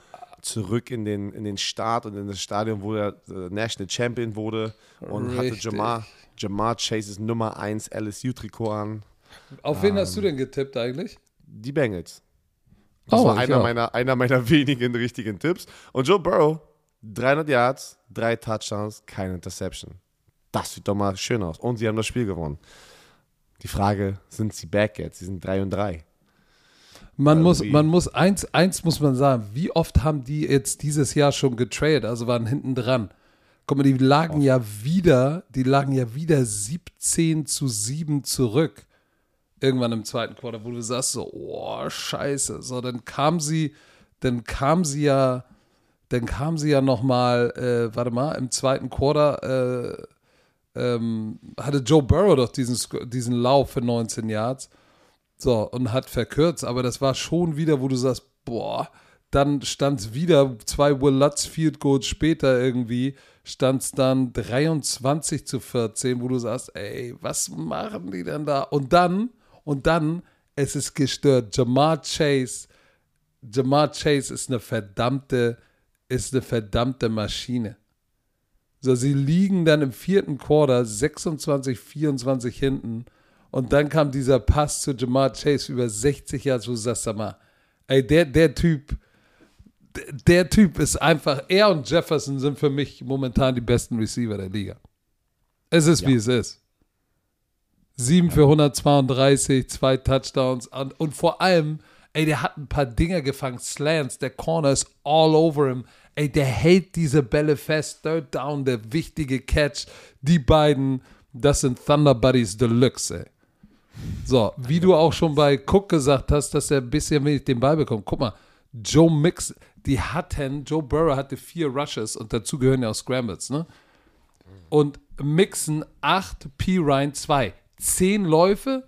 zurück in den, in den Start und in das Stadion, wo er äh, National Champion wurde und hatte Richtig. Jamar, Jamar Chases Nummer 1 LSU-Trikot an. Auf wen hast du denn getippt eigentlich? Die Bengals. Das Oh, war einer meiner, einer meiner wenigen richtigen Tipps. Und Joe Burrow, 300 Yards, drei Touchdowns, keine Interception. Das sieht doch mal schön aus. Und sie haben das Spiel gewonnen. Die Frage, sind sie back jetzt? Sie sind 3 und 3. Man muss, Irgendwie- man muss, eins, eins muss man sagen, wie oft haben die jetzt dieses Jahr schon getradet, also waren hinten dran. Guck mal, die lagen ja wieder, die lagen ja wieder 17 zu 7 zurück. Irgendwann im zweiten Quarter, wo du sagst so, oh, scheiße. So, dann kam sie, dann kam sie ja, dann kam sie ja nochmal, äh, warte mal, im zweiten Quarter, äh, ähm, hatte Joe Burrow doch diesen, diesen Lauf für 19 Yards. So, und hat verkürzt, aber das war schon wieder, wo du sagst, boah, dann stand es wieder, zwei Will Lutz Field Goals später irgendwie, stand es dann 23 zu 14, wo du sagst, ey, was machen die denn da? Und dann, und dann, es ist gestört. Jamar Chase, Jamar Chase ist eine verdammte, ist eine verdammte Maschine. So, sie liegen dann im vierten Quarter 26, 24 hinten. Und dann kam dieser Pass zu Jamar Chase über 60 Jahre, sag mal, ey, der, der Typ, der, der Typ ist einfach, er und Jefferson sind für mich momentan die besten Receiver der Liga. Es ist, wie es ist. 7 für 132, zwei Touchdowns und, und vor allem, ey, der hat ein paar Dinger gefangen, Slants, der Corner ist all over him. Ey, der hält diese Bälle fest, Third Down, der wichtige Catch. Die beiden, das sind Thunder Buddies Deluxe, ey. So, wie du auch schon bei Cook gesagt hast, dass er ein bisschen wenig den Ball bekommt. Guck mal, Joe Mix, die hatten, Joe Burrow hatte vier Rushes und dazu gehören ja auch Scrambles, ne? Und Mixen 8, P. Ryan 2. 10 Läufe.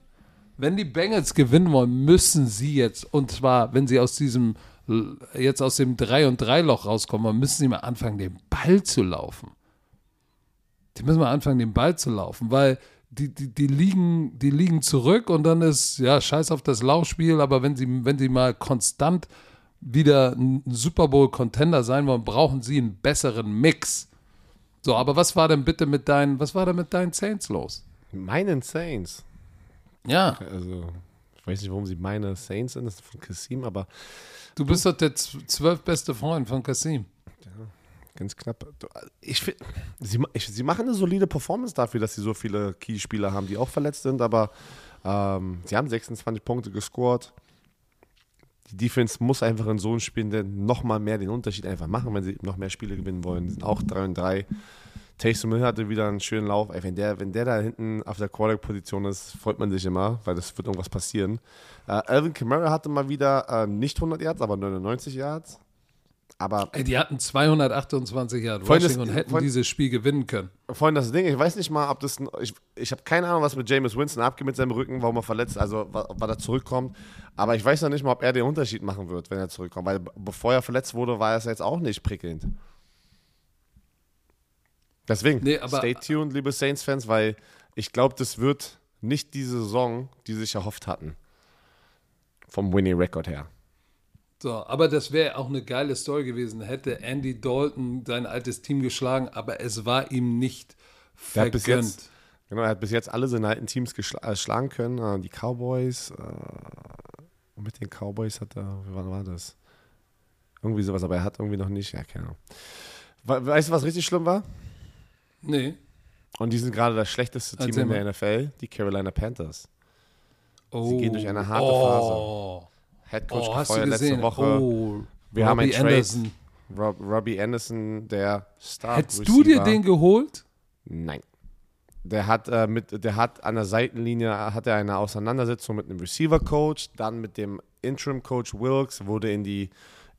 Wenn die Bengals gewinnen wollen, müssen sie jetzt, und zwar, wenn sie aus diesem, jetzt aus dem 3 und 3 Loch rauskommen, müssen sie mal anfangen, den Ball zu laufen. Die müssen mal anfangen, den Ball zu laufen, weil die, die, die, liegen, die liegen zurück und dann ist, ja, scheiß auf das Laufspiel, aber wenn sie, wenn sie mal konstant wieder ein Super Bowl-Contender sein wollen, brauchen sie einen besseren Mix. So, aber was war denn bitte mit deinen, was war denn mit deinen Saints los? Meinen Saints. Ja, Also, ich weiß nicht, warum sie meine Saints sind. Das ist von Kassim, aber du bist doch der zwölfbeste Freund von Kasim. ganz knapp. Ich, find- sie, ich, sie machen eine solide Performance dafür, dass sie so viele Key-Spieler haben, die auch verletzt sind, aber ähm, sie haben 26 Punkte gescored. Die Defense muss einfach in so einem Spiel denn noch mal mehr den Unterschied einfach machen, wenn sie noch mehr Spiele gewinnen wollen. Sie sind auch 3 und 3. Taysom Hill hatte wieder einen schönen Lauf. Ey, wenn, der, wenn der da hinten auf der Quarterback-Position ist, freut man sich immer, weil das wird irgendwas passieren. Äh, Alvin Kamara hatte mal wieder äh, nicht 100 Yards, aber 99 Yards. Aber Ey, die hatten 228 Jahre Vorhin Rushing das- und hätten vorhin- dieses Spiel gewinnen können. Vorhin das Ding, ich weiß nicht mal, ob das. Ich, ich habe keine Ahnung, was mit Jameis Winston abgeht mit seinem Rücken, warum er verletzt, also wa- wann er zurückkommt. Aber ich weiß noch nicht mal, ob er den Unterschied machen wird, wenn er zurückkommt. Weil bevor er verletzt wurde, war es jetzt auch nicht prickelnd. Deswegen, Nee, stay tuned, liebe Saints-Fans, weil ich glaube, das wird nicht die Saison, die sich erhofft hatten. Vom Winning Record her. So, aber das wäre auch eine geile Story gewesen. Hätte Andy Dalton sein altes Team geschlagen, aber es war ihm nicht Er hat bis vergönnt. jetzt, genau, er hat bis jetzt alle seine alten Teams äh, schlagen können. Äh, die Cowboys, äh, mit den Cowboys hat er, wann war das? Irgendwie sowas, aber er hat irgendwie noch nicht, ja, keine Ahnung. We weißt du, was richtig schlimm war? Nee. Und die sind gerade das schlechteste Team Erzähl in der NFL, die Carolina Panthers. Oh. gehen durch eine harte oh. Head Coach Oh, gefeuert letzte? Woche. Oh. Wir haben Robbie einen Trade. Anderson. Rob, Robbie Anderson, der Star Hättest du dir den geholt? Nein. Der hat, äh, mit, der hat an der Seitenlinie hat er eine Auseinandersetzung mit einem Receiver-Coach, dann mit dem Interim-Coach Wilkes, wurde in die,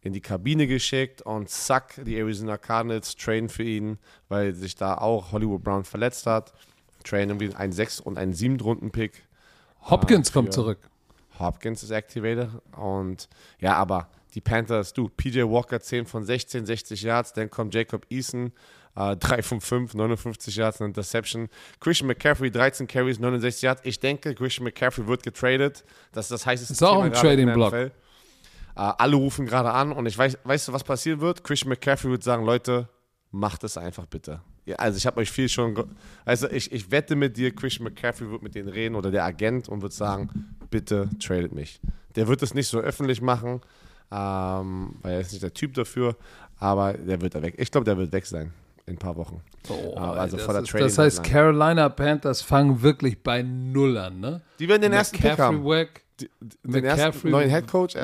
in die Kabine geschickt und zack, die Arizona Cardinals trainen für ihn, weil sich da auch Hollywood Brown verletzt hat. Trainen irgendwie einen 6- und einen 7-Runden-Pick. Hopkins für- kommt zurück. Hopkins ist activated und ja, aber die Panthers, du, PJ Walker 10 von 16, 60 Yards, dann kommt Jacob Eason, äh, 3 von 5, 59 Yards, eine Interception. Christian McCaffrey 13 Carries, 69 Yards. Ich denke, Christian McCaffrey wird getradet. Das ist das heißeste Ist auch Thema ein gerade in der Trading-Block. NFL. Äh, alle rufen gerade an und ich weiß, weißt du, was passieren wird? Christian McCaffrey wird sagen, Leute, macht es einfach bitte. Ja, also ich habe euch viel schon, ge- also ich, ich wette mit dir, Christian McCaffrey wird mit denen reden oder der Agent und wird sagen, bitte tradet mich. Der wird es nicht so öffentlich machen, ähm, weil er ist nicht der Typ dafür, aber der wird da weg. Ich glaube, der wird weg sein in ein paar Wochen. Oh, also das, vor der ist, Trading das heißt. Carolina Panthers fangen wirklich bei Null an, ne? Die werden den ersten Pick McCaffrey haben. weg, Die- Den ersten neuen Head Coach.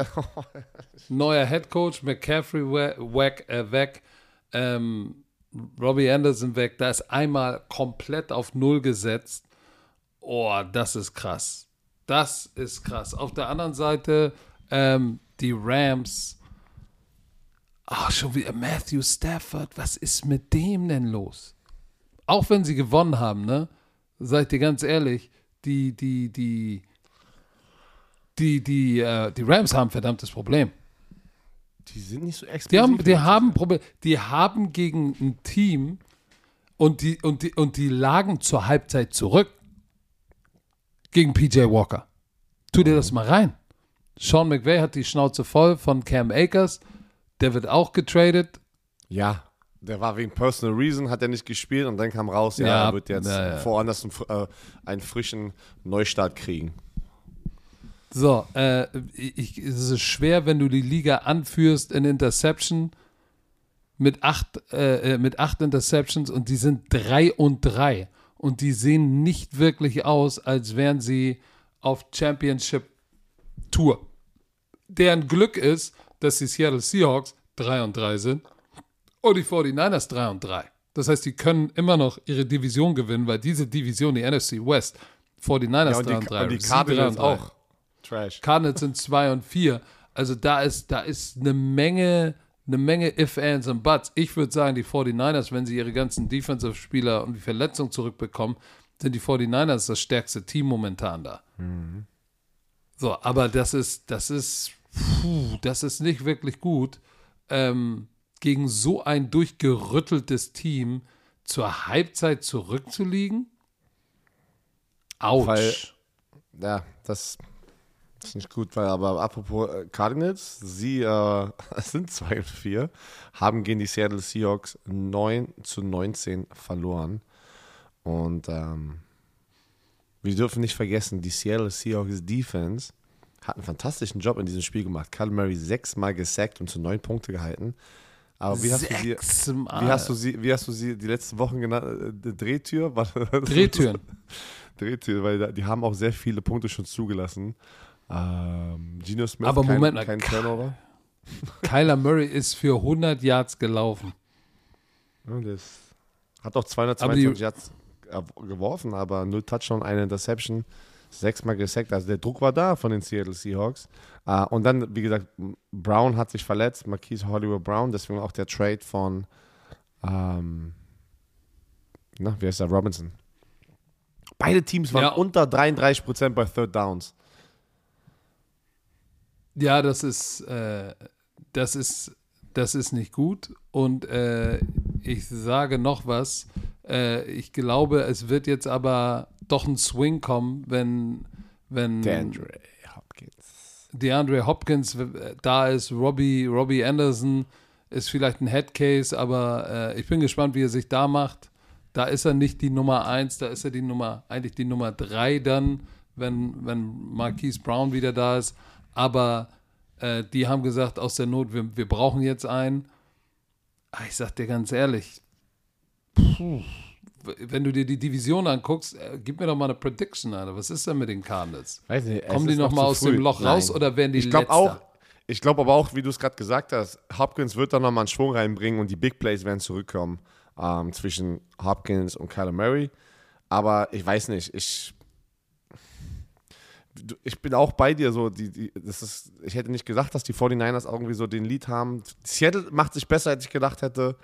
neuer Head Coach, McCaffrey we- weg, äh, weg ähm, Robbie Anderson weg. Da ist einmal komplett auf Null gesetzt. Oh, das ist krass. Das ist krass. Auf der anderen Seite ähm, die Rams. Ach, schon wieder Matthew Stafford. Was ist mit dem denn los? Auch wenn sie gewonnen haben, ne? Seid ihr ganz ehrlich, die, die, die, die, die, äh, die Rams haben ein verdammtes Problem. Die sind nicht so explosiv. Die haben, die haben Problem. Die haben gegen ein Team und die, und die, und die lagen zur Halbzeit zurück gegen PJ Walker. Tu dir das mal rein. Sean McVay hat die Schnauze voll von Cam Akers. Der wird auch getradet. Ja, der war wegen Personal Reason, hat er nicht gespielt und dann kam raus, ja, Ja, er wird jetzt ja, ja. einen, fr- äh, einen frischen Neustart kriegen. So, äh, ich, es ist schwer, wenn du die Liga anführst in Interception mit acht, äh, mit acht Interceptions und die sind drei und drei. Und die sehen nicht wirklich aus, als wären sie auf Championship Tour. Deren Glück ist, dass die Seattle Seahawks 3 und 3 sind und die 49ers 3 und 3. Das heißt, die können immer noch ihre Division gewinnen, weil diese Division, die NFC West, 49ers Ja, und 3 die, und 3, und die Rams sind 3 Cardinals und 3. auch. Trash. Cardinals sind 2 und 4. Also da ist, da ist eine Menge, eine Menge If, Ands und Buts. Ich würde sagen, die 49ers, wenn sie ihre ganzen Defensive-Spieler und die Verletzung zurückbekommen, sind die 49ers das stärkste Team momentan da. So, aber das ist, das ist, puh, das ist nicht wirklich gut, ähm, gegen so ein durchgerütteltes Team zur Halbzeit zurückzuliegen. Autsch. Weil- Ja, das ist nicht gut, weil aber apropos äh, Cardinals, sie äh, sind 2 und 4, haben gegen die Seattle Seahawks 9 zu 19 verloren. Und ähm, wir dürfen nicht vergessen, die Seattle Seahawks Defense hat einen fantastischen Job in diesem Spiel gemacht. Kyle Murray sechsmal gesackt und zu neun Punkte gehalten. Aber wie hast, du sie, wie, hast du sie, wie hast du sie die letzten Wochen genannt? Äh, Drehtür? Drehtüren. Drehtür, weil die haben auch sehr viele Punkte schon zugelassen. Ähm, Gino Smith, Aber kein, Moment kein Turnover. Kyler Murray ist für 100 Yards gelaufen. Ja, das hat auch 222 Aber die- Yards geworfen, aber null Touchdown, eine Interception, sechsmal gesackt. Also der Druck war da von den Seattle Seahawks. Äh, und dann, wie gesagt, Brown hat sich verletzt, Marquise Hollywood Brown, deswegen auch der Trade von, ähm, na, wie heißt der, Robinson. Beide Teams waren Ja. unter 33% bei Third Downs. Ja, das ist, äh, das ist, das ist nicht gut. Und äh, ich sage noch was. Äh, ich glaube, es wird jetzt aber doch ein Swing kommen, wenn, wenn DeAndre Hopkins. DeAndre Hopkins da ist, Robbie, Robbie Anderson ist vielleicht ein Headcase, aber äh, ich bin gespannt, wie er sich da macht. Da ist er nicht die Nummer eins, da ist er die Nummer, eigentlich die Nummer drei dann, wenn, wenn Marquise Brown wieder da ist. Aber äh, die haben gesagt, aus der Not, wir, wir brauchen jetzt einen. Ah, Ich sag dir ganz ehrlich, puh, wenn du dir die Division anguckst, äh, gib mir doch mal eine Prediction, Alter. Was ist denn mit den Cardinals? Weiß nicht, Kommen die ist noch mal aus früh. dem Loch raus Nein. oder werden die Ich glaube auch, ich glaube aber auch, wie du es gerade gesagt hast, Hopkins wird da nochmal einen Schwung reinbringen und die Big Plays werden zurückkommen ähm, zwischen Hopkins und Kyler Murray. Aber ich weiß nicht, ich, ich bin auch bei dir so. Die, die, das ist, ich hätte nicht gedacht, dass die 49ers irgendwie so den Lead haben. Seattle macht sich besser, als ich gedacht hätte.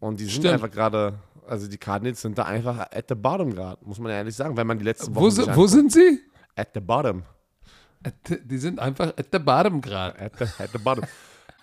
Und die sind Stimmt. einfach gerade, also die Cardinals sind da einfach at the bottom gerade, muss man ehrlich sagen, wenn man die letzten Wochen Wo, si- wo sind sie? At the bottom. At the- Die sind einfach at the bottom gerade. At the, at the bottom.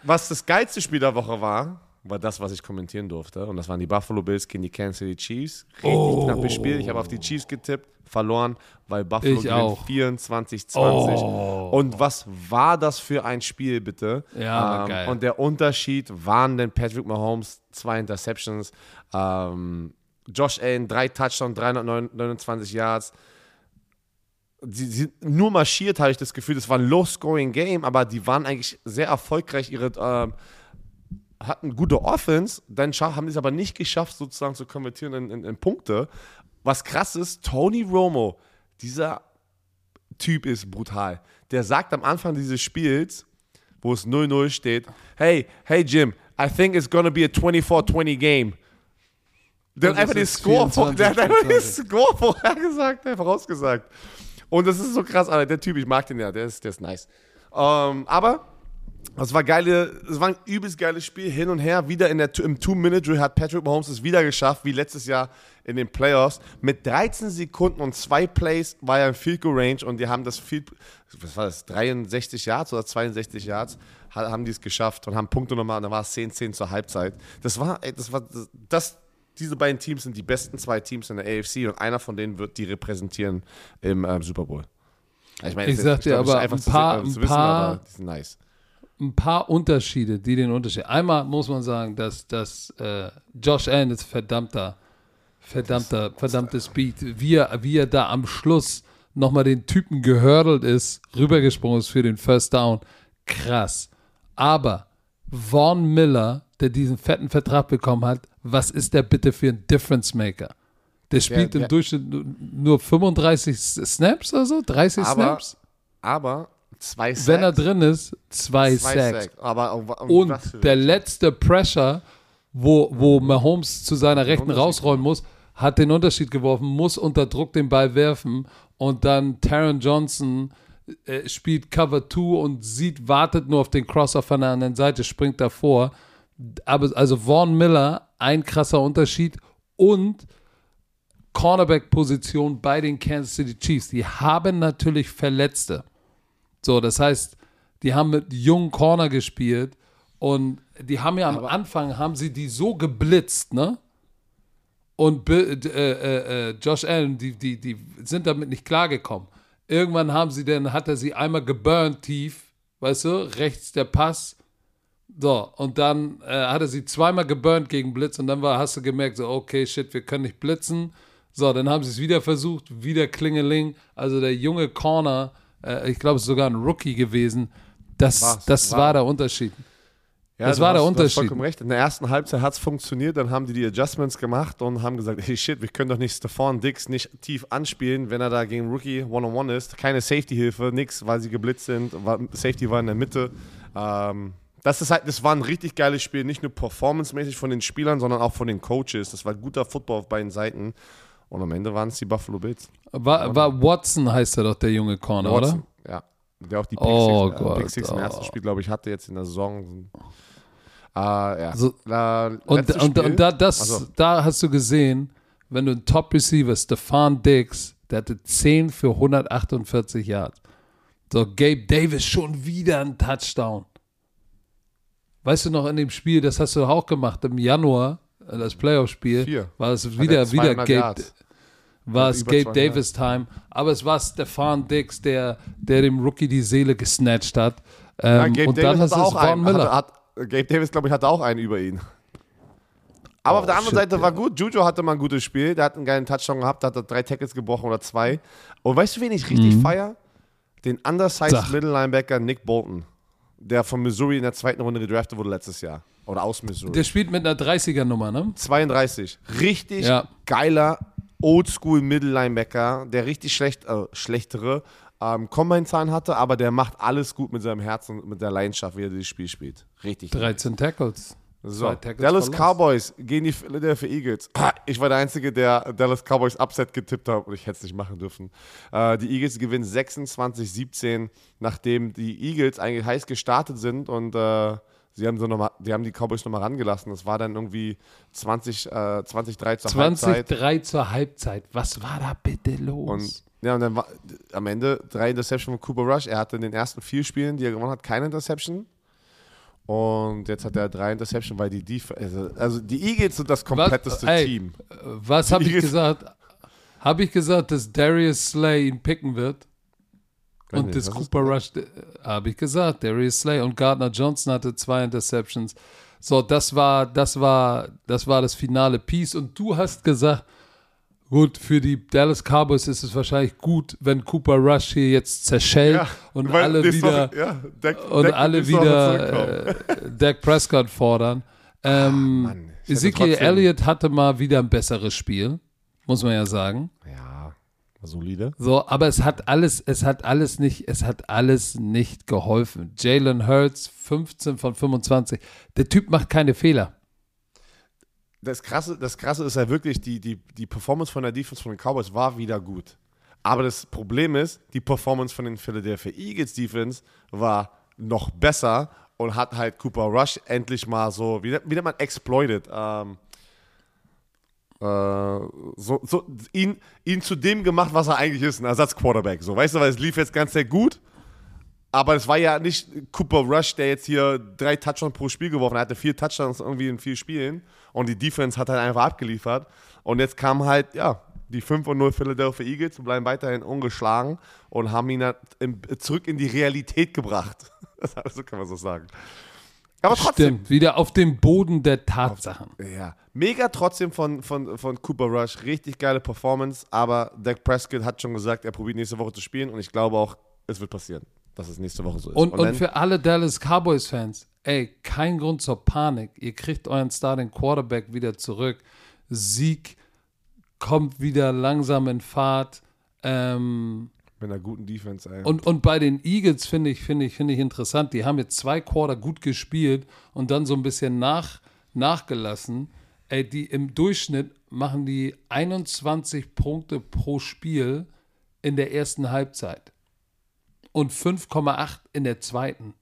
Was das geilste Spiel der Woche war, war das, was ich kommentieren durfte. Und das waren die Buffalo Bills gegen die Kansas City Chiefs. Richtig knappes Spiel. Ich habe auf die Chiefs getippt, verloren, weil Buffalo Ich gewinnt auch. 24-20. Und was war das für ein Spiel, bitte? Ja, war geil. Und der Unterschied waren denn Patrick Mahomes, zwei Interceptions, ähm, Josh Allen, drei Touchdowns, 329 Yards sie sind nur marschiert, habe ich das Gefühl. Das war ein Low-Scoring-Game, aber die waren eigentlich sehr erfolgreich. Ihre ähm, hatten gute Offense, dann haben sie es aber nicht geschafft, sozusagen zu konvertieren in, in, in Punkte. Was krass ist, Tony Romo, dieser Typ ist brutal. Der sagt am Anfang dieses Spiels, wo es 0-0 steht, hey, hey Jim, I think it's gonna be a 24-20 game. Der hat einfach den Score, vor, der hat einfach den 24. Score vorhergesagt, der vorausgesagt. Und das ist so krass, aber der Typ, ich mag den ja, der ist, der ist nice. Ähm, aber es war geile, es war ein übelst geiles Spiel hin und her. Wieder in der, im Two-Minute-Drill hat Patrick Mahomes es wieder geschafft, wie letztes Jahr in den Playoffs. Mit 13 Sekunden und zwei Plays war er im Field Goal Range und die haben das Field, was war das, 63 Yards oder 62 Yards, ha- haben die es geschafft und haben Punkte nochmal und dann war es 10-10 zur Halbzeit. Das war, das war, das, das, diese beiden Teams sind die besten zwei Teams in der AFC und einer von denen wird die repräsentieren im ähm, Super Bowl. Ich, meine, Ich das sag dir aber, einfach ein paar- äh, ein wissen, paar- aber die sind nice. Ein paar Unterschiede, die den Unterschied. Einmal muss man sagen, dass, dass äh, Josh Allen ist verdammter, verdammter, verdammter Speed. Wie er, wie er da am Schluss nochmal den Typen gehördelt ist, rübergesprungen ist für den First Down. Krass. Aber Vaughn Miller, der diesen fetten Vertrag bekommen hat, was ist der bitte für ein Difference Maker? Der spielt im der- Durchschnitt nur- nur 35 Snaps oder so, 30 Aber, Snaps. aber zwei Sacks. Wenn er drin ist, zwei, zwei Sacks. Sacks. Aber um, um Und der letzte Pressure, wo, wo Mahomes zu seiner Rechten rausrollen muss, hat den Unterschied geworfen, muss unter Druck den Ball werfen und dann Taron Johnson äh, spielt Cover 2 und sieht, wartet nur auf den Crosser von der anderen Seite, springt davor. Aber also Vaughn Miller, ein krasser Unterschied und Cornerback-Position bei den Kansas City Chiefs. Die haben natürlich Verletzte. So, das heißt, die haben mit jungen Corner gespielt und die haben ja am Anfang, haben sie die so geblitzt, ne? Und Bill, äh, äh, äh, Josh Allen, die, die, die sind damit nicht klargekommen. Irgendwann haben sie dann, hat er sie einmal geburnt tief, weißt du, rechts der Pass. So, und dann äh, hat er sie zweimal geburnt gegen Blitz und dann war, hast du gemerkt, so, okay, shit, wir können nicht blitzen. So, dann haben sie es wieder versucht, wieder Klingeling. Also der junge Corner, äh, ich glaube, es ist sogar ein Rookie gewesen. Das, War's, das war. war der Unterschied. Ja, das du war der hast- Du Unterschied. hast vollkommen recht. In der ersten Halbzeit hat es funktioniert, dann haben die die Adjustments gemacht und haben gesagt, hey shit, wir können doch nicht Stephon Dix nicht tief anspielen, wenn er da gegen Rookie One-on-One ist. Keine Safety-Hilfe, nix, weil sie geblitzt sind. Safety war in der Mitte. Ähm, das, ist halt, das war ein richtig geiles Spiel, nicht nur performancemäßig von den Spielern, sondern auch von den Coaches. Das war guter Football auf beiden Seiten. Und am Ende waren es die Buffalo Bills. War, war Watson heißt er doch, der junge Corner, Watson, oder? Ja. Der auch die Pick Oh Six, äh, Gott, Pick Six im oh. ersten Spiel, glaube ich, hatte jetzt in der Saison. Äh, ja. So- La- Und, und, und da, das, Ach so. da hast du gesehen, wenn du einen Top-Receiver, Stefan Diggs, der hatte 10 für 148 Yards. So, Gabe Davis schon wieder ein Touchdown. Weißt du noch in dem Spiel, das hast du auch gemacht, im Januar, äh, das Playoff-Spiel, war es wieder, er wieder 200 Gabe, Yards. War Hat es Gabe 200 Davis Time, aber es war Stefan Diggs, der, der dem Rookie die Seele gesnatcht hat. Ja, Ähm, Gabe und dann Davis hast du hatte es auch Von. Miller. Hat, hat, Gabe Davis, glaube ich, hatte auch einen über ihn. Aber auf der anderen Oh, shit, Seite war gut. Juju hatte mal ein gutes Spiel. Der hat einen geilen Touchdown gehabt, hat drei Tackles gebrochen oder zwei. Und weißt du, wen ich richtig feier? Den undersized Mhm. Sag. Middle Linebacker Nick Bolton. der von Missouri in der zweiten Runde gedraftet wurde letztes Jahr. Oder aus Missouri. Der spielt mit einer 30er-Nummer, ne? 32. Richtig Ja. geiler Oldschool Middle-Linebacker, der richtig schlecht, äh, schlechtere ähm, Combine-Zahlen hatte, aber der macht alles gut mit seinem Herzen und mit der Leidenschaft, wie er dieses Spiel spielt. Richtig. 13 Tackles. So, Dallas. Cowboys gegen die Philadelphia Eagles. Ich war der Einzige, der Dallas Cowboys Upset getippt hat und ich hätte es nicht machen dürfen. Äh, die Eagles gewinnen 26-17, nachdem die Eagles eigentlich heiß gestartet sind und äh, sie haben, so noch mal, die haben die Cowboys nochmal rangelassen. Das war dann irgendwie 20, äh, 20 3 zur Halbzeit. 20-3 zur Halbzeit. Was war da bitte los? Und ja, und dann war am Ende drei Interception von Cooper Rush. Er hatte in den ersten vier Spielen, die er gewonnen hat, keine Interception. Und jetzt hat er drei Interception, weil die Def also, also die Eagles sind das kompletteste ey, Team. Was habe ich gesagt? Habe ich gesagt, dass Darius Slay ihn picken wird? Und nicht, das Cooper Rush, äh, habe ich gesagt, Darius Slay und Gardner Johnson hatte zwei Interceptions. So, das war, das war, das war das finale Piece. Und du hast gesagt, gut, für die Dallas Cowboys ist es wahrscheinlich gut, wenn Cooper Rush hier jetzt zerschellt und weil alle wieder Woche- ja, Dak- und Dak alle wieder äh, Dak Prescott fordern. Ähm, hätte Ezekiel Elliott hatte mal wieder ein besseres Spiel, muss man ja sagen. Ja, solide. So, aber es hat alles, es hat alles nicht, es hat alles nicht geholfen. Jalen Hurts 15 von 25. Der Typ macht keine Fehler. Das Krasse, das Krasse ist ja wirklich, die, die, die Performance von der Defense von den Cowboys war wieder gut. Aber das Problem ist, die Performance von den Philadelphia Eagles Defense war noch besser und hat halt Cooper Rush endlich mal so, wie, wie nennt man exploited, ähm, äh, so, so ihn, ihn zu dem gemacht, was er eigentlich ist, ein Ersatzquarterback. So, weißt du, weil es lief jetzt ganz sehr gut, aber es war ja nicht Cooper Rush, der jetzt hier drei Touchdowns pro Spiel geworfen hat. Hatte vier Touchdowns irgendwie in vier Spielen und die Defense hat halt einfach abgeliefert. Und jetzt kam halt, ja, die 5 und 0 Philadelphia Eagles und bleiben weiterhin ungeschlagen und haben ihn halt zurück in die Realität gebracht. Also kann man so sagen. Aber trotzdem, Stimmt, wieder auf dem Boden der Tatsachen. ja, mega trotzdem von, von, von Cooper Rush. Richtig geile Performance, aber Dak Prescott hat schon gesagt, er probiert nächste Woche zu spielen und ich glaube auch, es wird passieren, dass es nächste Woche so ist. Und, und, dann- für alle Dallas Cowboys-Fans, ey, kein Grund zur Panik. Ihr kriegt euren Starting Quarterback wieder zurück. Sieg kommt wieder langsam in Fahrt. Ähm, mit einer guten Defense, ey. und, und bei den Eagles finde ich, finde ich, finde ich interessant. Die haben jetzt zwei Quarter gut gespielt und dann so ein bisschen nach, nachgelassen. Ey, die im Durchschnitt machen die 21 Punkte pro Spiel in der ersten Halbzeit und 5,8 in der zweiten.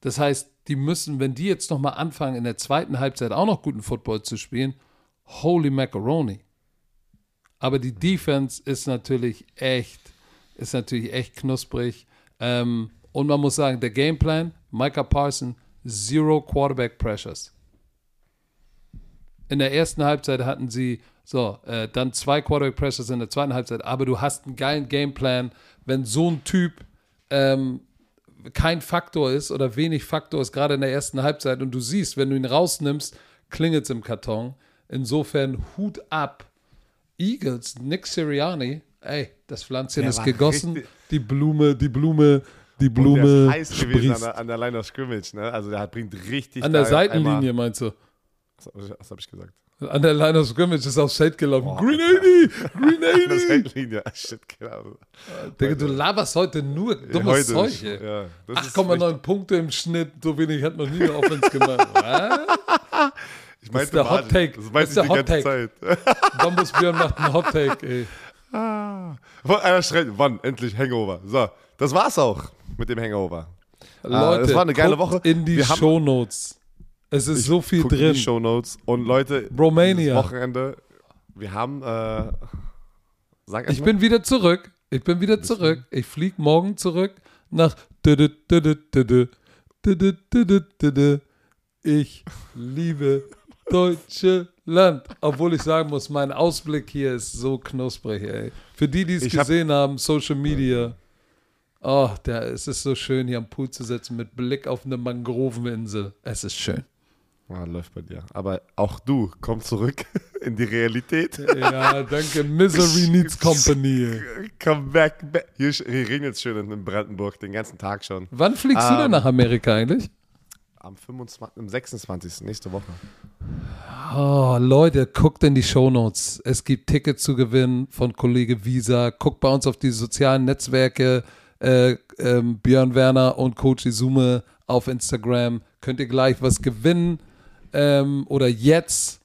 Das heißt, die müssen, wenn die jetzt nochmal anfangen, in der zweiten Halbzeit auch noch guten Football zu spielen, holy macaroni. Aber die Defense ist natürlich echt, ist natürlich echt knusprig. Ähm, und man muss sagen, der Gameplan, Micah Parson, zero Quarterback Pressures. In der ersten Halbzeit hatten sie so, äh, dann zwei Quarterback Pressures in der zweiten Halbzeit, aber du hast einen geilen Gameplan, wenn so ein Typ ähm, kein Faktor ist oder wenig Faktor ist, gerade in der ersten Halbzeit und du siehst, wenn du ihn rausnimmst, klingelt es im Karton. Insofern Hut ab. Eagles, Nick Sirianni, ey, das Pflänzchen Der ist gegossen, die Blume, die Blume, die Und der Blume ist heiß gewesen an sprießt. der, an der Line of Scrimmage, ne? Also der hat, bringt richtig An der Seitenlinie meinst du? Was, was habe ich gesagt? An der Line of Scrimmage ist aufs Feld gelaufen. Boah. Green 80! Green An der 80! Seitenlinie. Ah, Shit, genau. Digga, du laberst heute nur dummes Heute Zeug, ja, das ist 8,9 Punkte im Schnitt, so wenig hat noch nie eine Offense gemacht. Ich meinte ist der Hot. Take. Das Das ist ich der die Hot ganze Zeit. Bambus Björn macht einen Hot Take, ey. Wollte Einer schreit, wann? Endlich Hangover. So, das war's auch mit dem Hangover. Leute, es war eine geile Woche. in die Shownotes. Es ist so viel Guckt in drin. die Shownotes. Und Leute, Romania. Wochenende, wir haben, äh, sag Ich bin wieder zurück. Ich bin wieder zurück. Ich fliege morgen zurück nach. Ich liebe Deutschland. Obwohl ich sagen muss, mein Ausblick hier ist so knusprig, ey. Für die, die es Ich hab- gesehen haben, Social Media. Oh, der, es ist so schön, hier am Pool zu sitzen mit Blick auf eine Mangroveninsel. Es ist schön. Ah, läuft bei dir. Aber auch du, komm zurück in die Realität. Ja, danke. Misery needs company. Come back. back. Hier, hier regnet es schön in Brandenburg, den ganzen Tag schon. Wann fliegst du denn Ähm, nach Amerika eigentlich? Am 25., am 26. nächste Woche. Oh, Leute, guckt in die Shownotes. Es gibt Tickets zu gewinnen von Kollege Visa. Guckt bei uns auf die sozialen Netzwerke. Äh, ähm, Björn Werner und Coach Izume auf Instagram. Könnt ihr gleich was gewinnen. Ähm, oder jetzt.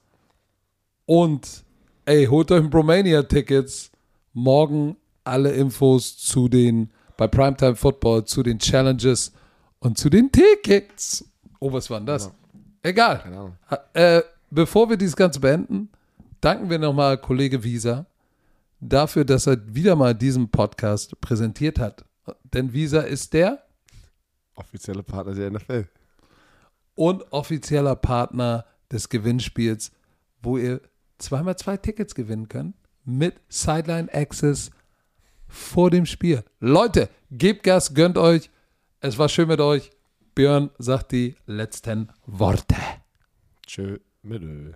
Und, ey, holt euch ein Bromania-Tickets. Morgen alle Infos zu den, bei Primetime Football, zu den Challenges und zu den Tickets. Oh, was war denn das? Egal. Keine Ahnung. Äh, bevor wir dieses Ganze beenden, danken wir nochmal Kollege Visa dafür, dass er wieder mal diesen Podcast präsentiert hat. Denn Visa ist der Offizielle Partner der NFL. und offizieller Partner des Gewinnspiels, wo ihr zweimal zwei Tickets gewinnen könnt mit Sideline Access vor dem Spiel. Leute, gebt Gas, gönnt euch. Es war schön mit euch. Björn sagt die letzten Worte. Tschö, mit Ö.